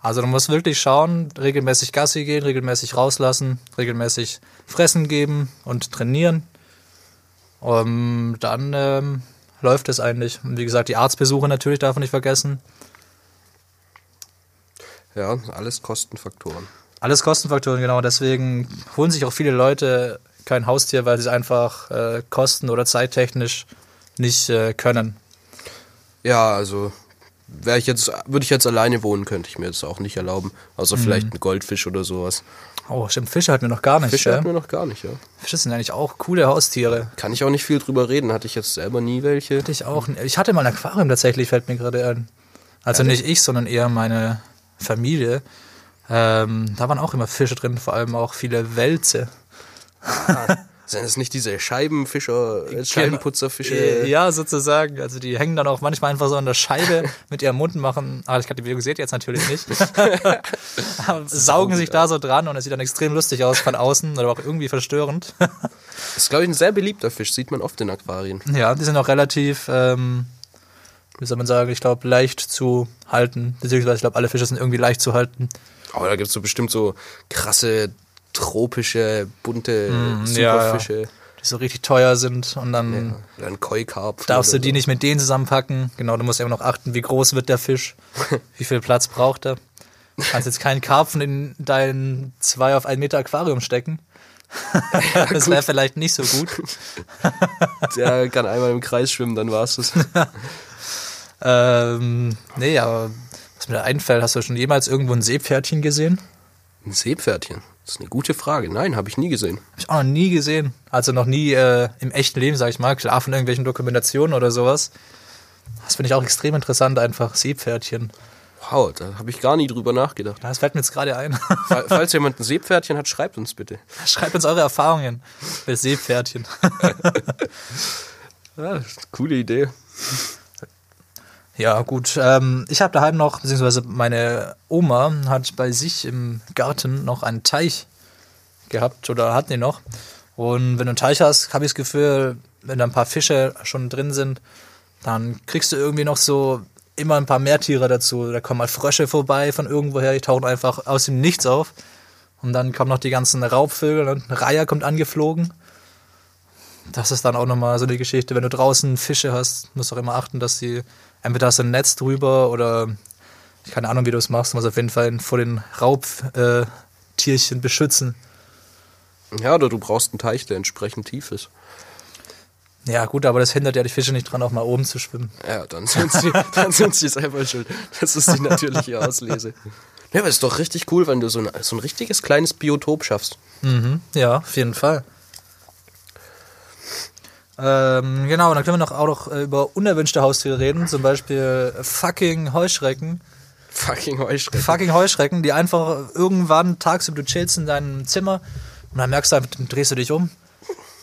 Also du musst wirklich schauen, regelmäßig Gassi gehen, regelmäßig rauslassen, regelmäßig fressen geben und trainieren. Um, dann ähm, läuft es eigentlich. Und wie gesagt, die Arztbesuche natürlich darf man nicht vergessen. Ja, alles Kostenfaktoren. Alles Kostenfaktoren, genau. Deswegen holen sich auch viele Leute kein Haustier, weil sie es einfach äh, kosten- oder zeittechnisch nicht äh, können. Ja, also wäre ich jetzt, würde ich jetzt alleine wohnen, könnte ich mir das auch nicht erlauben. Außer vielleicht ein Goldfisch oder sowas. Oh, stimmt, Fische hatten wir noch gar nicht. Fische hatten wir noch gar nicht, ja. Fische sind eigentlich auch coole Haustiere. Kann ich auch nicht viel drüber reden, hatte ich jetzt selber nie welche. Hatte ich auch. Ich hatte mal ein Aquarium tatsächlich, fällt mir gerade ein. Also nicht ich, sondern eher meine Familie. Ähm, da waren auch immer Fische drin, vor allem auch viele Wälze. Sind es nicht diese Scheibenfischer, äh, Scheibenputzerfische? Äh, Ja, sozusagen. Also die hängen dann auch manchmal einfach so an der Scheibe mit ihrem Mund machen. Ah, ich kann die Bewegung seht ihr jetzt natürlich nicht. Saugen sich da so dran und es sieht dann extrem lustig aus von außen, aber auch irgendwie verstörend. Das ist, glaube ich, ein sehr beliebter Fisch, sieht man oft in Aquarien. ja, die sind auch relativ, ähm, wie soll man sagen, ich glaube, leicht zu halten. Beziehungsweise ich glaube, alle Fische sind irgendwie leicht zu halten. Aber da gibt es so bestimmt so krasse, tropische, bunte Mm, ja, ja. Superfische. Die so richtig teuer sind und dann Oder ein Koi-Karpfen. darfst du die so. nicht mit denen zusammenpacken. Genau, du musst immer noch achten, wie groß wird der Fisch, wie viel Platz braucht er. Du kannst jetzt keinen Karpfen in dein 2 auf 1 Meter Aquarium stecken. das wäre vielleicht nicht so gut. Der kann einmal im Kreis schwimmen, dann war's das. Ähm, nee, aber was mir da einfällt, hast du schon jemals irgendwo ein Seepferdchen gesehen? Ein Seepferdchen. Das ist eine gute Frage. Nein, habe ich nie gesehen. Hab ich auch noch nie gesehen. Also noch nie äh, im echten Leben, sag ich mal. Klar, von irgendwelchen Dokumentationen oder sowas. Das finde ich auch extrem interessant, einfach Seepferdchen. Wow, da habe ich gar nie drüber nachgedacht. Das fällt mir jetzt gerade ein. Fall- Falls jemand ein Seepferdchen hat, schreibt uns bitte. Schreibt uns eure Erfahrungen mit Seepferdchen. Ja, coole Idee. Ja, gut. Ähm, ich habe daheim noch, beziehungsweise meine Oma hat bei sich im Garten noch einen Teich gehabt oder hatten die noch. Und wenn du einen Teich hast, habe ich das Gefühl, wenn da ein paar Fische schon drin sind, dann kriegst du irgendwie noch so immer ein paar Meertiere dazu. Da kommen mal Frösche vorbei von irgendwoher, die tauchen einfach aus dem Nichts auf. Und dann kommen noch die ganzen Raubvögel und ein Reiher kommt angeflogen. Das ist dann auch nochmal so eine Geschichte. Wenn du draußen Fische hast, musst du auch immer achten, dass die entweder hast du ein Netz drüber oder keine Ahnung, wie du es machst, du musst auf jeden Fall vor den Raubtierchen beschützen. Ja, oder du brauchst einen Teich, der entsprechend tief ist. Ja, gut, aber das hindert ja die Fische nicht dran, auch mal oben zu schwimmen. Ja, dann sind sie, dann sind sie selber schuld. Das ist die natürliche Auslese. Ja, aber ist doch richtig cool, wenn du so ein, so ein richtiges kleines Biotop schaffst. Mhm, ja, auf jeden Fall. Ähm, genau, dann können wir noch auch noch äh, über unerwünschte Haustiere reden, zum Beispiel fucking Heuschrecken. Fucking Heuschrecken. Fucking Heuschrecken, die einfach irgendwann tagsüber du chillst in deinem Zimmer und dann merkst du einfach, dann drehst du dich um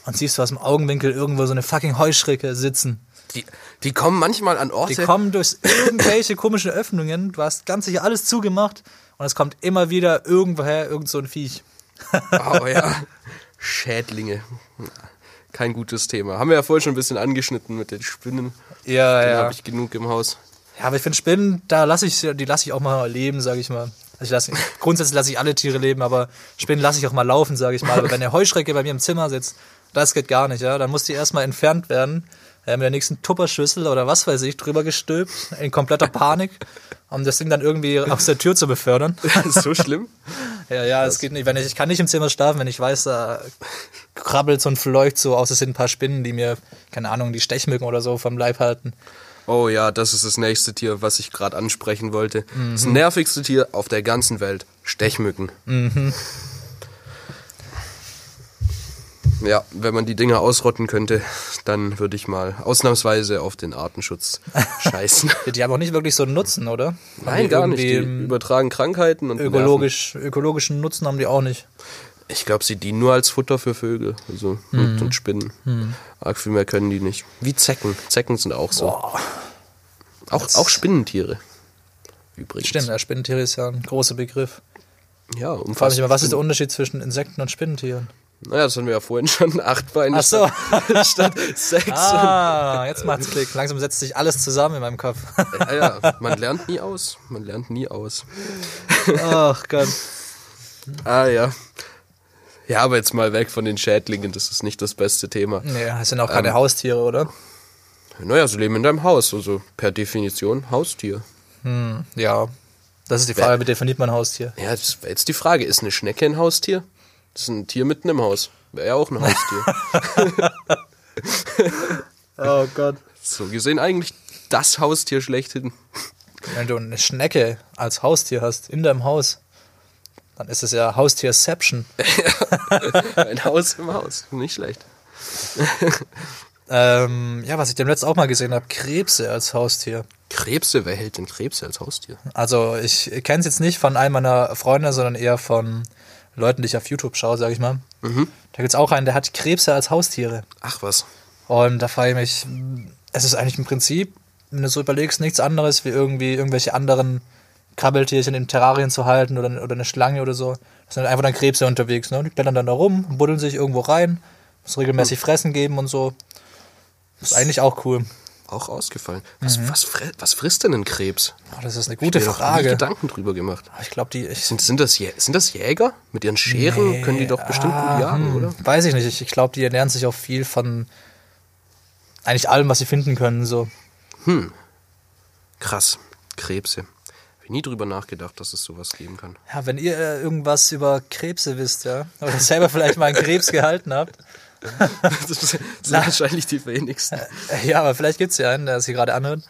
und siehst du aus dem Augenwinkel irgendwo so eine fucking Heuschrecke sitzen. Die, die kommen manchmal an Die Orte. kommen durch irgendwelche komischen Öffnungen, du hast ganz sicher alles zugemacht und es kommt immer wieder irgendwoher irgend so ein Viech. Oh ja. Schädlinge. Kein gutes Thema. Haben wir ja vorhin schon ein bisschen angeschnitten mit den Spinnen. Ja, Da habe ich genug im Haus. Ja, aber ich finde Spinnen, da lasse ich, die lasse ich auch mal leben, sage ich mal. Also ich lasse, grundsätzlich lasse ich alle Tiere leben, aber Spinnen lasse ich auch mal laufen, sage ich mal. Aber wenn eine Heuschrecke bei mir im Zimmer sitzt, das geht gar nicht, ja. Dann muss die erstmal entfernt werden, äh, mit der nächsten Tupperschüssel oder was weiß ich, drüber gestülpt, in kompletter Panik, um das Ding dann irgendwie aus der Tür zu befördern. ist so schlimm. Ja, ja, es geht nicht. Wenn ich, ich kann nicht im Zimmer schlafen, wenn ich weiß, da krabbelt so und fleucht so aus, es sind ein paar Spinnen, die mir, keine Ahnung, die Stechmücken oder so vom Leib halten. Oh ja, das ist das nächste Tier, was ich gerade ansprechen wollte. Das nervigste Tier auf der ganzen Welt. Stechmücken. Ja, wenn man die Dinger ausrotten könnte, dann würde ich mal ausnahmsweise auf den Artenschutz scheißen. Die haben auch nicht wirklich so einen Nutzen, oder? Nein, die gar nicht. Die übertragen Krankheiten und nerven. Ökologisch, ökologischen Nutzen haben die auch nicht. Ich glaube, sie dienen nur als Futter für Vögel also und, und Spinnen. Arg viel mehr können die nicht. Wie Zecken. Zecken sind auch so. Boah. Auch, auch Spinnentiere. Übrigens. Stimmt, ja, Spinnentiere ist ja ein großer Begriff. Ja, Frage umfasst. mich immer, was ist der Unterschied zwischen Insekten und Spinnentieren? Naja, das hatten wir ja vorhin schon. Acht Beine Ach so. statt, statt sechs. Ah, jetzt macht's Klick. Langsam setzt sich alles zusammen in meinem Kopf. Ja, ja, man lernt nie aus. Man lernt nie aus. Ach Gott. Ah ja. Ja, aber jetzt mal weg von den Schädlingen, das ist nicht das beste Thema. Nee, das sind auch keine Ähm. Haustiere, oder? Naja, sie leben in deinem Haus, also per Definition Haustier. Ja. Das ist die Frage, wie definiert man Haustier? Ja, das wäre jetzt die Frage, ist eine Schnecke ein Haustier? Das ist ein Tier mitten im Haus. Wäre ja auch ein Haustier. Oh Gott. so gesehen eigentlich das Haustier schlechthin. Wenn du eine Schnecke als Haustier hast in deinem Haus, dann ist es ja Haustierception. Ein Haus im Haus. Nicht schlecht. Ähm, ja, was ich dem letzten auch mal gesehen habe, Krebse als Haustier. Krebse, wer hält denn Krebse als Haustier? Also ich kenne es jetzt nicht von einem meiner Freunde, sondern eher von Leuten, die ich auf YouTube schaue, sag ich mal. Mhm. Da gibt's auch einen, der hat Krebse als Haustiere. Ach was. Und da frage ich mich, es ist eigentlich im Prinzip, wenn du so überlegst, nichts anderes wie irgendwie irgendwelche anderen Krabbeltierchen in Terrarien zu halten oder, oder eine Schlange oder so. Das sind einfach dann Krebse unterwegs, ne? Die klettern dann da rum, buddeln sich irgendwo rein, muss regelmäßig Fressen geben und so. ist eigentlich auch cool. Auch ausgefallen. Was, was, fre was frisst denn ein Krebs? Oh, das ist eine gute Mir noch nie Frage. Gedanken drüber gemacht. Aber Ich glaube, die. Ich, Sind, sind, das, sind das Jäger? Mit ihren Scheren Nee, können die doch bestimmt ah, gut jagen, hm, oder? Weiß ich nicht. Ich, ich glaube, die ernähren sich auch viel von eigentlich allem, was sie finden können. So. Krass. Krebse. Ich nie drüber nachgedacht, dass es sowas geben kann. Ja, wenn ihr äh, irgendwas über Krebse wisst, ja, oder selber vielleicht mal einen Krebs gehalten habt, Das sind wahrscheinlich die wenigsten. äh, ja, aber vielleicht gibt's ja einen, der sich gerade anhört,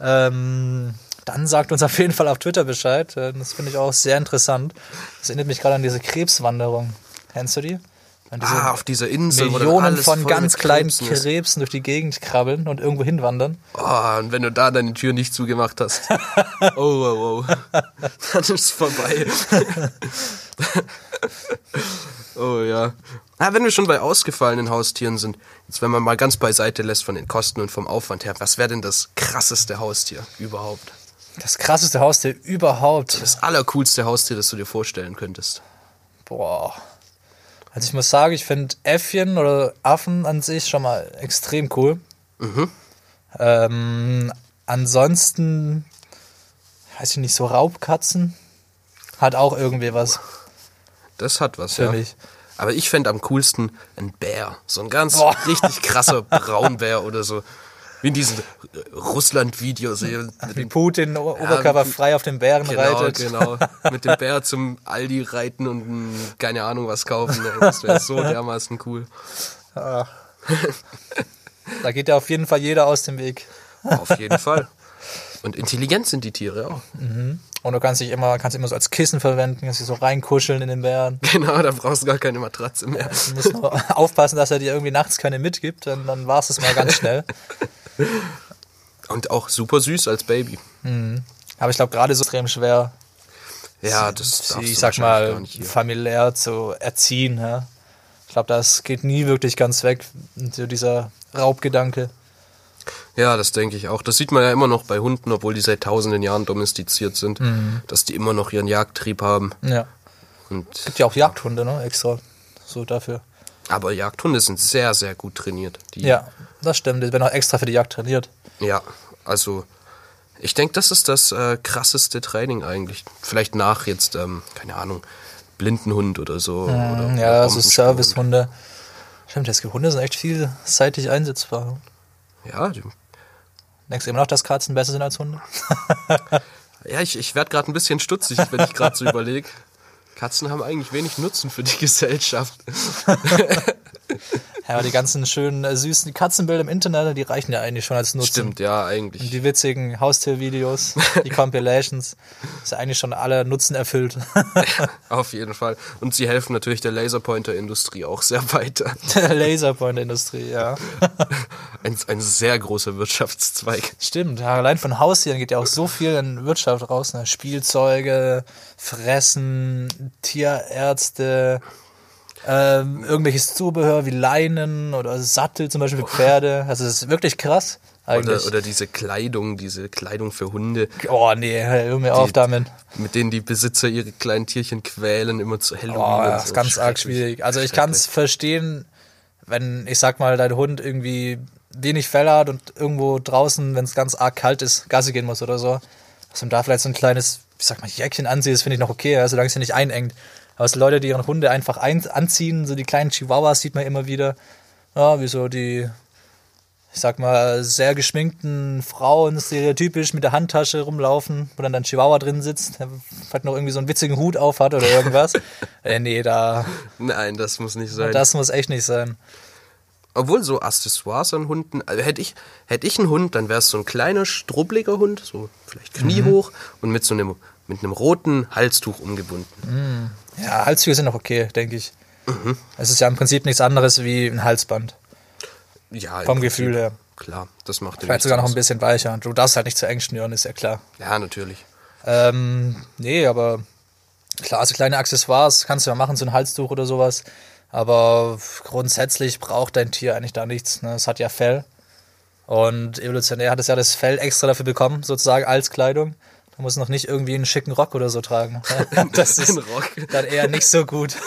ähm, dann sagt uns auf jeden Fall auf Twitter Bescheid. Äh, Das finde ich auch sehr interessant. Das erinnert mich gerade an diese Krebswanderung. Kennst du die? Ah, auf dieser Insel, Millionen von ganz kleinen Krebsen. Krebsen durch die Gegend krabbeln und irgendwo hinwandern. Oh, und wenn du da deine Tür nicht zugemacht hast. Oh, oh, oh. Dann ist es vorbei. oh ja. Ah, wenn wir schon bei ausgefallenen Haustieren sind, jetzt wenn man mal ganz beiseite lässt von den Kosten und vom Aufwand her, was wäre denn das krasseste Haustier überhaupt? Das krasseste Haustier überhaupt. Das allercoolste Haustier, das du dir vorstellen könntest. Boah. Also ich muss sagen, ich finde Äffchen oder Affen an sich schon mal extrem cool. Ähm, ansonsten, weiß ich nicht, so Raubkatzen hat auch irgendwie was Das hat was, für ja. mich. Aber ich fände am coolsten ein Bär. So ein ganz Boah. richtig krasser Braunbär oder so. Wie in diesen Russland-Videos. ey, mit Wie dem- Putin o- oberkörperfrei auf den Bären Genau, reitet. genau. Mit dem Bär zum Aldi reiten und keine Ahnung was kaufen. Das wäre so dermaßen cool. Da geht ja auf jeden Fall jeder aus dem Weg. Auf jeden Fall. Und intelligent sind die Tiere auch. Und du kannst dich immer, kannst immer so als Kissen verwenden, kannst dich so reinkuscheln in den Bären. Genau, da brauchst du gar keine Matratze mehr. Du musst nur aufpassen, dass er dir irgendwie nachts keine mitgibt, dann, dann war es das mal ganz schnell. Und auch super süß als Baby. Aber ich glaube, gerade so extrem schwer, Ja, das sie, ich sag mal, familiär zu erziehen. Ja. Ich glaube, das geht nie wirklich ganz weg, so dieser Raubgedanke. Ja, das denke ich auch. Das sieht man ja immer noch bei Hunden, obwohl die seit tausenden Jahren domestiziert sind, Mhm. dass die immer noch ihren Jagdtrieb haben. Ja. Und, Gibt ja auch Jagdhunde, ne? Extra. So dafür. Aber Jagdhunde sind sehr, sehr gut trainiert. Die, Ja, das stimmt. Die werden auch extra für die Jagd trainiert. Ja, also ich denke, das ist das äh, krasseste Training eigentlich. Vielleicht nach jetzt, ähm, keine Ahnung, Blindenhund oder so. oder, ja, oder so Bombensprung. Servicehunde. Stimmt, es gibt Hunde sind echt vielseitig einsetzbar. Ja, die, Denkst du immer noch, dass Katzen besser sind als Hunde? ja ich, ich werde gerade ein bisschen stutzig, wenn ich gerade so überlege. Katzen haben eigentlich wenig Nutzen für die Gesellschaft. Ja, aber die ganzen schönen, äh, süßen Katzenbilder im Internet, die reichen ja eigentlich schon als Nutzen. Stimmt, ja, Und eigentlich. die witzigen Haustiervideos, die Compilations, ist ja eigentlich schon alle Nutzen erfüllt. Auf jeden Fall. Und sie helfen natürlich der Laserpointer-Industrie auch sehr weiter. Der Laserpoint-Industrie, ja. Ein, ein sehr großer Wirtschaftszweig. Stimmt, ja, allein von Haustieren geht ja auch so viel in Wirtschaft raus. Ne? Spielzeuge, Fressen, Tierärzte, ähm, irgendwelches Zubehör wie Leinen oder Sattel zum Beispiel für Pferde. Also das ist wirklich krass. Oder, oder diese Kleidung, diese Kleidung für Hunde, oh nee, hör mir auf damit. mit denen die Besitzer ihre kleinen Tierchen quälen, immer zu Halloween. Oh, das so. ist ganz arg schwierig. Also ich kann es verstehen, wenn, ich sag mal, dein Hund irgendwie wenig Fell hat und irgendwo draußen, wenn es ganz arg kalt ist, Gassi gehen muss oder so, dass man da vielleicht so ein kleines, ich sag mal, Jäckchen anzieht, das finde ich noch okay, ja, solange es ja nicht einengt. Sind Leute, die ihren Hunde einfach ein anziehen, so die kleinen Chihuahuas sieht man immer wieder. Ja, wie so die, ich sag mal, sehr geschminkten Frauen stereotypisch mit der Handtasche rumlaufen, wo dann ein Chihuahua drin sitzt, der vielleicht noch irgendwie so einen witzigen Hut auf hat oder irgendwas. äh, nee, da, Nein, das muss nicht sein. das muss echt nicht sein. Obwohl so Accessoires an Hunden, also hätte ich, hätte ich einen Hund, dann wäre es so ein kleiner, strubbeliger Hund, so vielleicht kniehoch und mit so einem, mit einem roten Halstuch umgebunden. Ja, Halstücher sind noch okay, denke ich. Es ist ja im Prinzip nichts anderes wie ein Halsband. Ja, Vom Prinzip, Gefühl her. Klar, das macht Vielleicht nichts sogar noch ein bisschen weicher. Du darfst halt nicht zu eng schnüren, ist ja klar. Ja, natürlich. Ähm, nee, aber klar, also kleine Accessoires kannst du ja machen, so ein Halstuch oder sowas. Aber grundsätzlich braucht dein Tier eigentlich da nichts. Ne? Es hat ja Fell. Und evolutionär hat es ja das Fell extra dafür bekommen, sozusagen als Kleidung. Muss noch nicht irgendwie einen schicken Rock oder so tragen. Das ist Ein Rock. dann eher nicht so gut.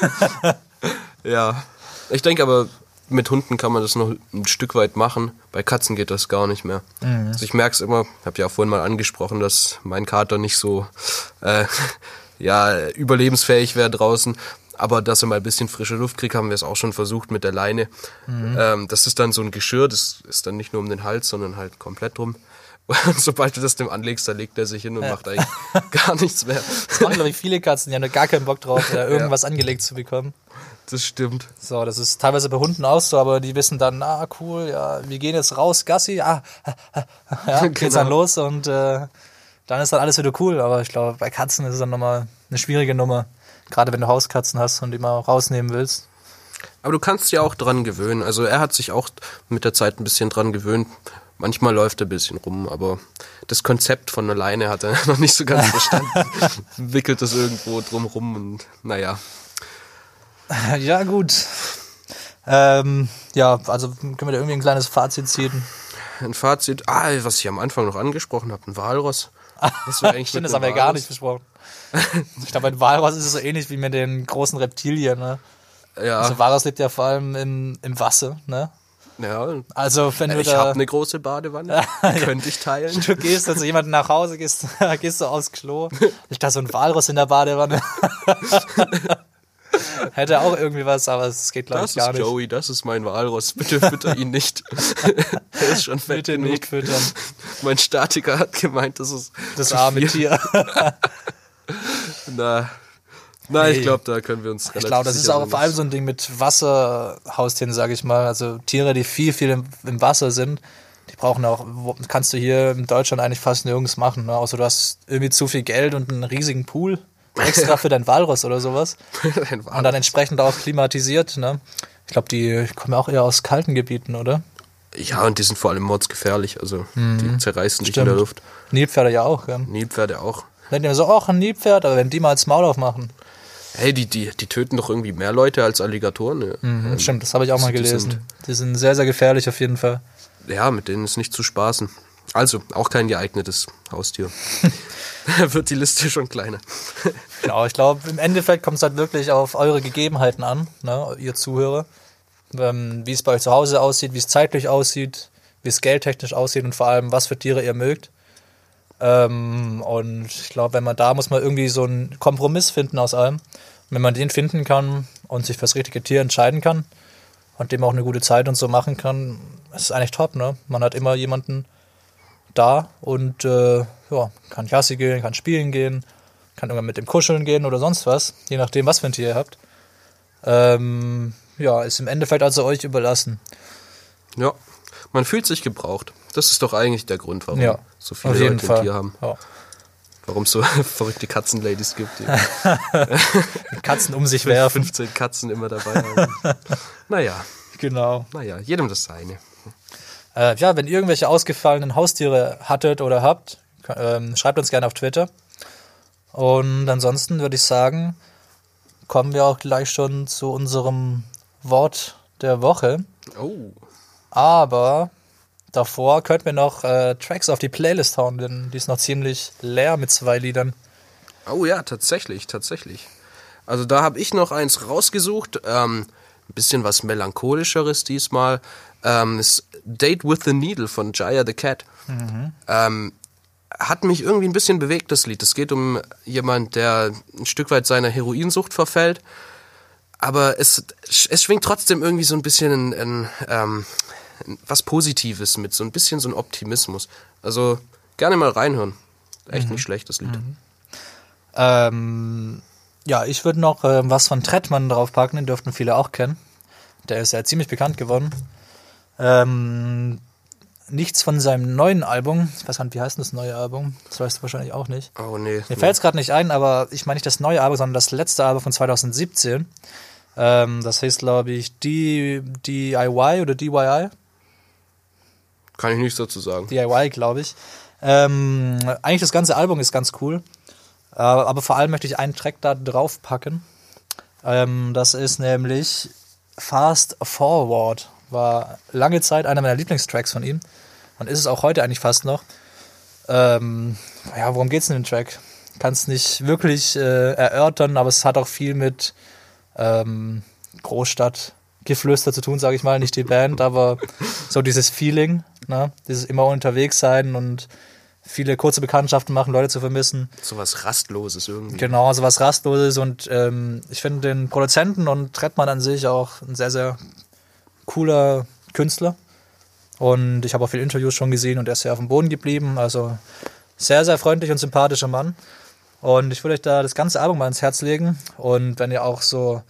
Ja. Ich denke aber, mit Hunden kann man das noch ein Stück weit machen. Bei Katzen geht das gar nicht mehr. Also ich merke es immer, habe ja vorhin mal angesprochen, dass mein Kater nicht so äh, ja, überlebensfähig wäre draußen. Aber dass er mal ein bisschen frische Luft kriegt, haben wir es auch schon versucht mit der Leine. Ähm, das ist dann so ein Geschirr, das ist dann nicht nur um den Hals, sondern halt komplett drum. Und sobald du das dem anlegst, da legt er sich hin und macht eigentlich gar nichts mehr. Das machen, glaube ich, viele Katzen. Die haben da gar keinen Bock drauf, da irgendwas angelegt zu bekommen. Das stimmt. So, das ist teilweise bei Hunden auch so, aber die wissen dann, ah, cool, ja, wir gehen jetzt raus, Gassi, ah, ja, geht's dann Genau. los und äh, dann ist dann alles wieder cool. Aber ich glaube, bei Katzen ist es dann nochmal eine schwierige Nummer. Gerade wenn du Hauskatzen hast und die mal rausnehmen willst. Aber du kannst ja auch dran gewöhnen. Also er hat sich auch mit der Zeit ein bisschen dran gewöhnt. Manchmal läuft er ein bisschen rum, aber das Konzept von alleine hat er noch nicht so ganz verstanden. Wickelt das irgendwo drumrum und naja. Ja, gut. Ähm, ja, also können wir da irgendwie ein kleines Fazit ziehen. Ein Fazit, ah, was ich am Anfang noch angesprochen habe, ein Walross. Was wir eigentlich Stimmt, das haben wir gar nicht besprochen. Ich glaube, bei Walross ist es so ähnlich wie mit den großen Reptilien. Ne? Ja. Also Walross lebt ja vor allem im, im Wasser, ne? Ja, Also wenn du ich habe eine große Badewanne, die könnte ich teilen. du gehst, also jemand nach Hause gehst, gehst du aufs Klo, ist da so ein Walross in der Badewanne. Hätte auch irgendwie was, aber es geht glaube Das ich gar ist nicht. Joey, das ist mein Walross. Bitte fütter ihn nicht. er ist schon fett Bitte genug. nicht füttern. Mein Statiker hat gemeint, das ist Das arme. Tier. Na, na ich Nee. glaube, da können wir uns relativ Ich glaube, das ist auch vor allem so ein Ding mit Wasserhaustieren, sage ich mal. Also Tiere, die viel, viel im, im Wasser sind, die brauchen auch, wo- kannst du hier in Deutschland eigentlich fast nirgends machen. Ne? Außer du hast irgendwie zu viel Geld und einen riesigen Pool extra für dein Walross oder sowas. Und dann entsprechend auch klimatisiert. Ne? Ich glaube, die kommen ja auch eher aus kalten Gebieten, oder? Ja, und die sind vor allem mordsgefährlich. Also die zerreißen dich in der Luft. Nilpferde ja auch. Gell? Nilpferde auch. Wenn die so, auch ein Nilpferd, aber wenn die mal ins Maul aufmachen. Hey, die, die, die töten doch irgendwie mehr Leute als Alligatoren. ne? Mhm, Stimmt, das habe ich auch mal die gelesen. sind- die sind sehr, sehr gefährlich auf jeden Fall. Ja, mit denen ist nicht zu spaßen. Also, auch kein geeignetes Haustier. Da wird die Liste schon kleiner. Genau, ich glaube, im Endeffekt kommt es halt wirklich auf eure Gegebenheiten an, ne, ihr Zuhörer. Ähm, wie es bei euch zu Hause aussieht, wie es zeitlich aussieht, wie es geldtechnisch aussieht und vor allem, was für Tiere ihr mögt. Ähm, und ich glaube, wenn man da muss man irgendwie so einen Kompromiss finden aus allem. Und wenn man den finden kann und sich fürs richtige Tier entscheiden kann und dem auch eine gute Zeit und so machen kann, ist eigentlich top, ne? Man hat immer jemanden da und äh, ja, kann Gassi gehen, kann spielen gehen, kann irgendwann mit dem kuscheln gehen oder sonst was, je nachdem, was für ein Tier ihr habt. Ähm, ja, ist im Endeffekt also euch überlassen. Ja, man fühlt sich gebraucht. Das ist doch eigentlich der Grund, warum Ja, so viele Leute Fall. ein Tier haben. Ja. Warum es so verrückte Katzenladies gibt, die Katzen um sich werfen. 15 Katzen immer dabei haben. naja, Genau. naja, jedem das seine. Äh, ja, wenn ihr irgendwelche ausgefallenen Haustiere hattet oder habt, ähm, schreibt uns gerne auf Twitter. Und ansonsten würde ich sagen, kommen wir auch gleich schon zu unserem Wort der Woche. Oh, Aber davor könnten wir noch äh, Tracks auf die Playlist hauen, denn die ist noch ziemlich leer mit zwei Liedern. oh ja, tatsächlich, tatsächlich. Also da habe ich noch eins rausgesucht. Ähm, ein bisschen was melancholischeres diesmal. Ähm, ist Date with the Needle von Jaya the Cat. Ähm, hat mich irgendwie ein bisschen bewegt, das Lied. Es geht um jemand, der ein Stück weit seiner Heroinsucht verfällt. Aber es, es schwingt trotzdem irgendwie so ein bisschen ein, ein, ähm, was Positives mit, so ein bisschen so ein Optimismus. Also gerne mal reinhören. Echt nicht schlecht, das Lied. Ähm, ja, ich würde noch ähm, was von Trettmann draufpacken, den dürften viele auch kennen. Der ist ja ziemlich bekannt geworden. Ähm, nichts von seinem neuen Album. Ich weiß gar nicht, wie heißt denn das neue Album? Das weißt du wahrscheinlich auch nicht. Oh nee. Mir fällt es gerade nicht ein, aber ich meine nicht das neue Album, sondern das letzte Album von 2017. Ähm, das heißt, glaube ich, D DIY oder DYI. Kann ich nichts dazu sagen. DIY, glaube ich. Ähm, eigentlich das ganze Album ist ganz cool. Äh, aber vor allem möchte ich einen Track da drauf packen. Ähm, das ist nämlich Fast Forward. War lange Zeit einer meiner Lieblingstracks von ihm. Und ist es auch heute eigentlich fast noch. Ähm, ja, worum geht's in dem Track? Kann es nicht wirklich äh, erörtern, aber es hat auch viel mit ähm, Großstadtgeflüster zu tun, sage ich mal. Nicht die Band, aber so dieses Feeling, ne? dieses immer unterwegs sein und viele kurze Bekanntschaften machen, Leute zu vermissen. So was Rastloses irgendwie. Genau, so was Rastloses und ähm, ich finde den Produzenten und Trettmann an sich auch ein sehr, sehr cooler Künstler. Und ich habe auch viele Interviews schon gesehen und er ist sehr auf dem Boden geblieben. Also sehr, sehr freundlich und sympathischer Mann. Und ich würde euch da das ganze Album mal ins Herz legen. Und wenn ihr auch so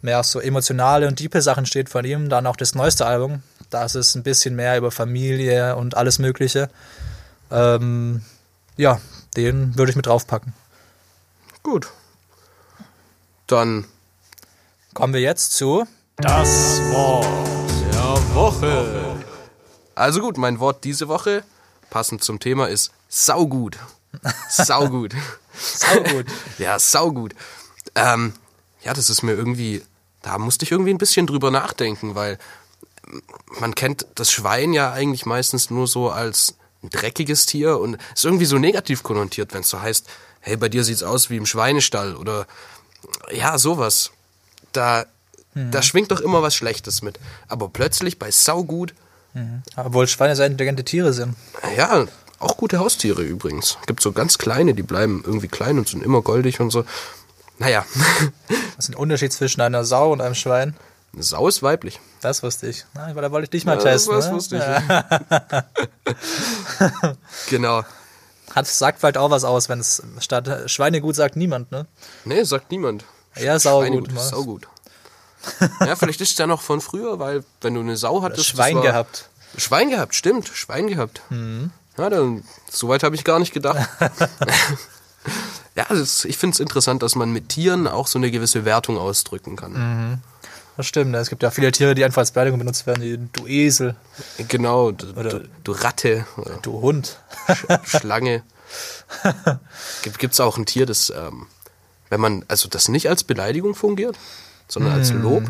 mehr auf so emotionale und diepe Sachen steht von ihm, dann auch das neueste Album. Da ist es ein bisschen mehr über Familie und alles Mögliche. Ähm, ja, den würde ich mit draufpacken. Gut. Dann Kommen wir jetzt zu. Das Wort der Woche. Also gut, mein Wort diese Woche, passend zum Thema, ist saugut. Saugut. Saugut. ja, saugut. Ähm, ja, das ist mir irgendwie, da musste ich irgendwie ein bisschen drüber nachdenken, weil man kennt das Schwein ja eigentlich meistens nur so als ein dreckiges Tier und ist irgendwie so negativ konnotiert, wenn es so heißt, hey, bei dir sieht's aus wie im Schweinestall oder ja, sowas. Da Da schwingt doch immer was Schlechtes mit. Aber plötzlich bei saugut, Obwohl Schweine sehr intelligente Tiere sind. ja, auch gute Haustiere übrigens. Gibt so ganz kleine, die bleiben irgendwie klein und sind immer goldig und so. Naja, Was ist ein Unterschied zwischen einer Sau und einem Schwein? Eine Sau ist weiblich. Das wusste ich. Na, da wollte ich dich mal Ja, testen. das ne? wusste ich. Genau. Hat, sagt vielleicht auch was aus, wenn es statt Schweinegut sagt niemand, ne? Nee, sagt niemand. Ja, Saugut. Saugut. ja, vielleicht ist es ja noch von früher, weil wenn du eine Sau hattest. das Schwein war- gehabt. Schwein gehabt, stimmt. Schwein gehabt. Ja, dann, so weit habe ich gar nicht gedacht. Ja, das, ich finde es interessant, dass man mit Tieren auch so eine gewisse Wertung ausdrücken kann. Das stimmt. ne? Es gibt ja viele Tiere, die einfach als Beleidigung benutzt werden. Du Esel, Genau, du, du, du Ratte, oder du Hund. Schlange. Gibt gibt's auch ein Tier, das, ähm, wenn man, also das nicht als Beleidigung fungiert, sondern als Lob?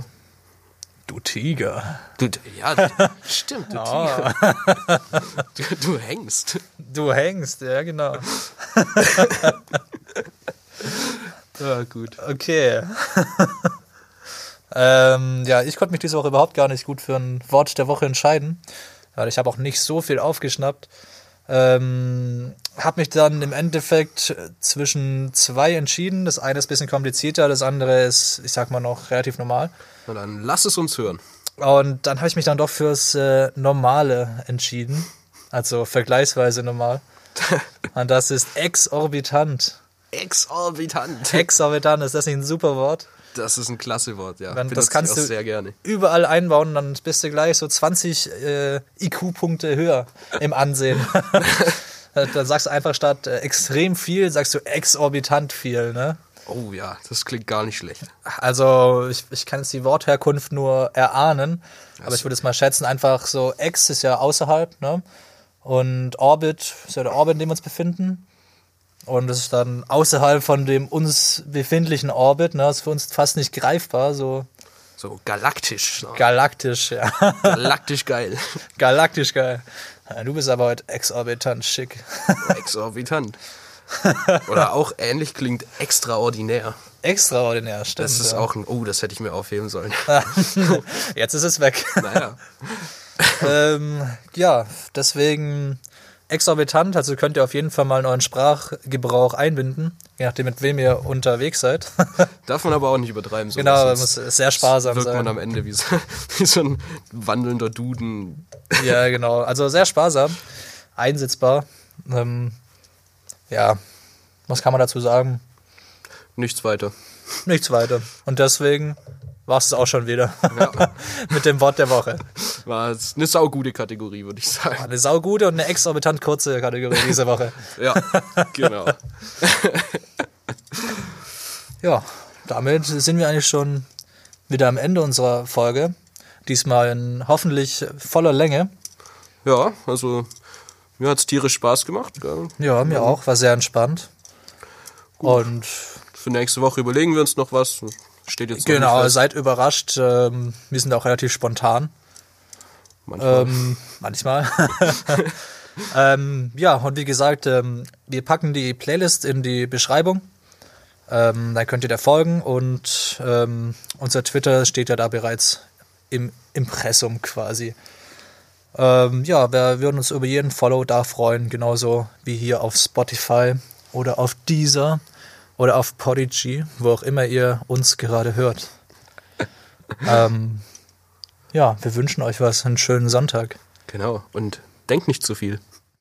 Du Tiger. Du, ja, stimmt, du Tiger. Du, du hängst. Du hängst, ja genau. Ja, gut. Okay. ähm, ja, ich konnte mich diese Woche überhaupt gar nicht gut für ein Wort der Woche entscheiden. Weil ich habe auch nicht so viel aufgeschnappt. Ähm, habe mich dann im Endeffekt zwischen zwei entschieden. Das eine ist ein bisschen komplizierter, das andere ist, ich sag mal, noch relativ normal. Na dann lass es uns hören. Und dann habe ich mich dann doch fürs äh, Normale entschieden. Also vergleichsweise normal. Und das ist exorbitant. Exorbitant. Exorbitant, ist das nicht ein super Wort? Das ist ein klasse Wort, ja. Dann- das kannst du- sehr gerne. überall einbauen, dann bist du gleich so 20 äh, IQ-Punkte höher im Ansehen. dann sagst du einfach statt äh, extrem viel, sagst du exorbitant viel. Ne? Oh ja, das klingt gar nicht schlecht. Also ich, ich kann jetzt die Wortherkunft nur erahnen, aber ich würde es mal schätzen, einfach so Ex ist ja außerhalb, ne? Und Orbit ist ja der Orbit, in dem wir uns befinden. Und das ist dann außerhalb von dem uns befindlichen Orbit, ne? Das ist für uns fast nicht greifbar, so So galaktisch. ne? galaktisch, ja. Galaktisch geil. Galaktisch geil. Ja, Du bist aber heute exorbitant schick. Exorbitant. Oder auch ähnlich klingt extraordinär. Extraordinär, stimmt. Das ist ja. auch ein, oh, das hätte ich mir aufheben sollen. Jetzt ist es weg. Naja. ähm, ja, deswegen exorbitant. Also könnt ihr auf jeden Fall mal in euren Sprachgebrauch einbinden, je nachdem, mit wem ihr unterwegs seid. Darf man aber auch nicht übertreiben. sowas, genau, man muss sehr sparsam wirkt man sein. am Ende wie so, wie so ein wandelnder Duden. Ja, genau. Also sehr sparsam, einsetzbar. Ähm, ja, was kann man dazu sagen? Nichts weiter. Nichts weiter. Und deswegen war es auch schon wieder Ja. mit dem Wort der Woche. War jetzt eine saugute Kategorie, würde ich sagen. Eine saugute und eine exorbitant kurze Kategorie diese Woche. Ja, genau. Ja, damit sind wir eigentlich schon wieder am Ende unserer Folge. Diesmal in hoffentlich voller Länge. Ja, also mir hat es tierisch Spaß gemacht. Gell? Ja, mir auch. War sehr entspannt. Und Für nächste Woche überlegen wir uns noch was. Steht jetzt genau, seid überrascht. Ähm, wir sind auch relativ spontan. Manchmal. Ähm, manchmal. ähm, ja, und wie gesagt, ähm, wir packen die Playlist in die Beschreibung. Ähm, dann könnt ihr da folgen und ähm, unser Twitter steht ja da bereits im Impressum quasi. Ähm, ja, wir würden uns über jeden Follow da freuen, genauso wie hier auf Spotify oder auf Deezer oder auf Podigy, wo auch immer ihr uns gerade hört. ähm, ja, wir wünschen euch was, einen schönen Sonntag. Genau. Und denkt nicht zu viel.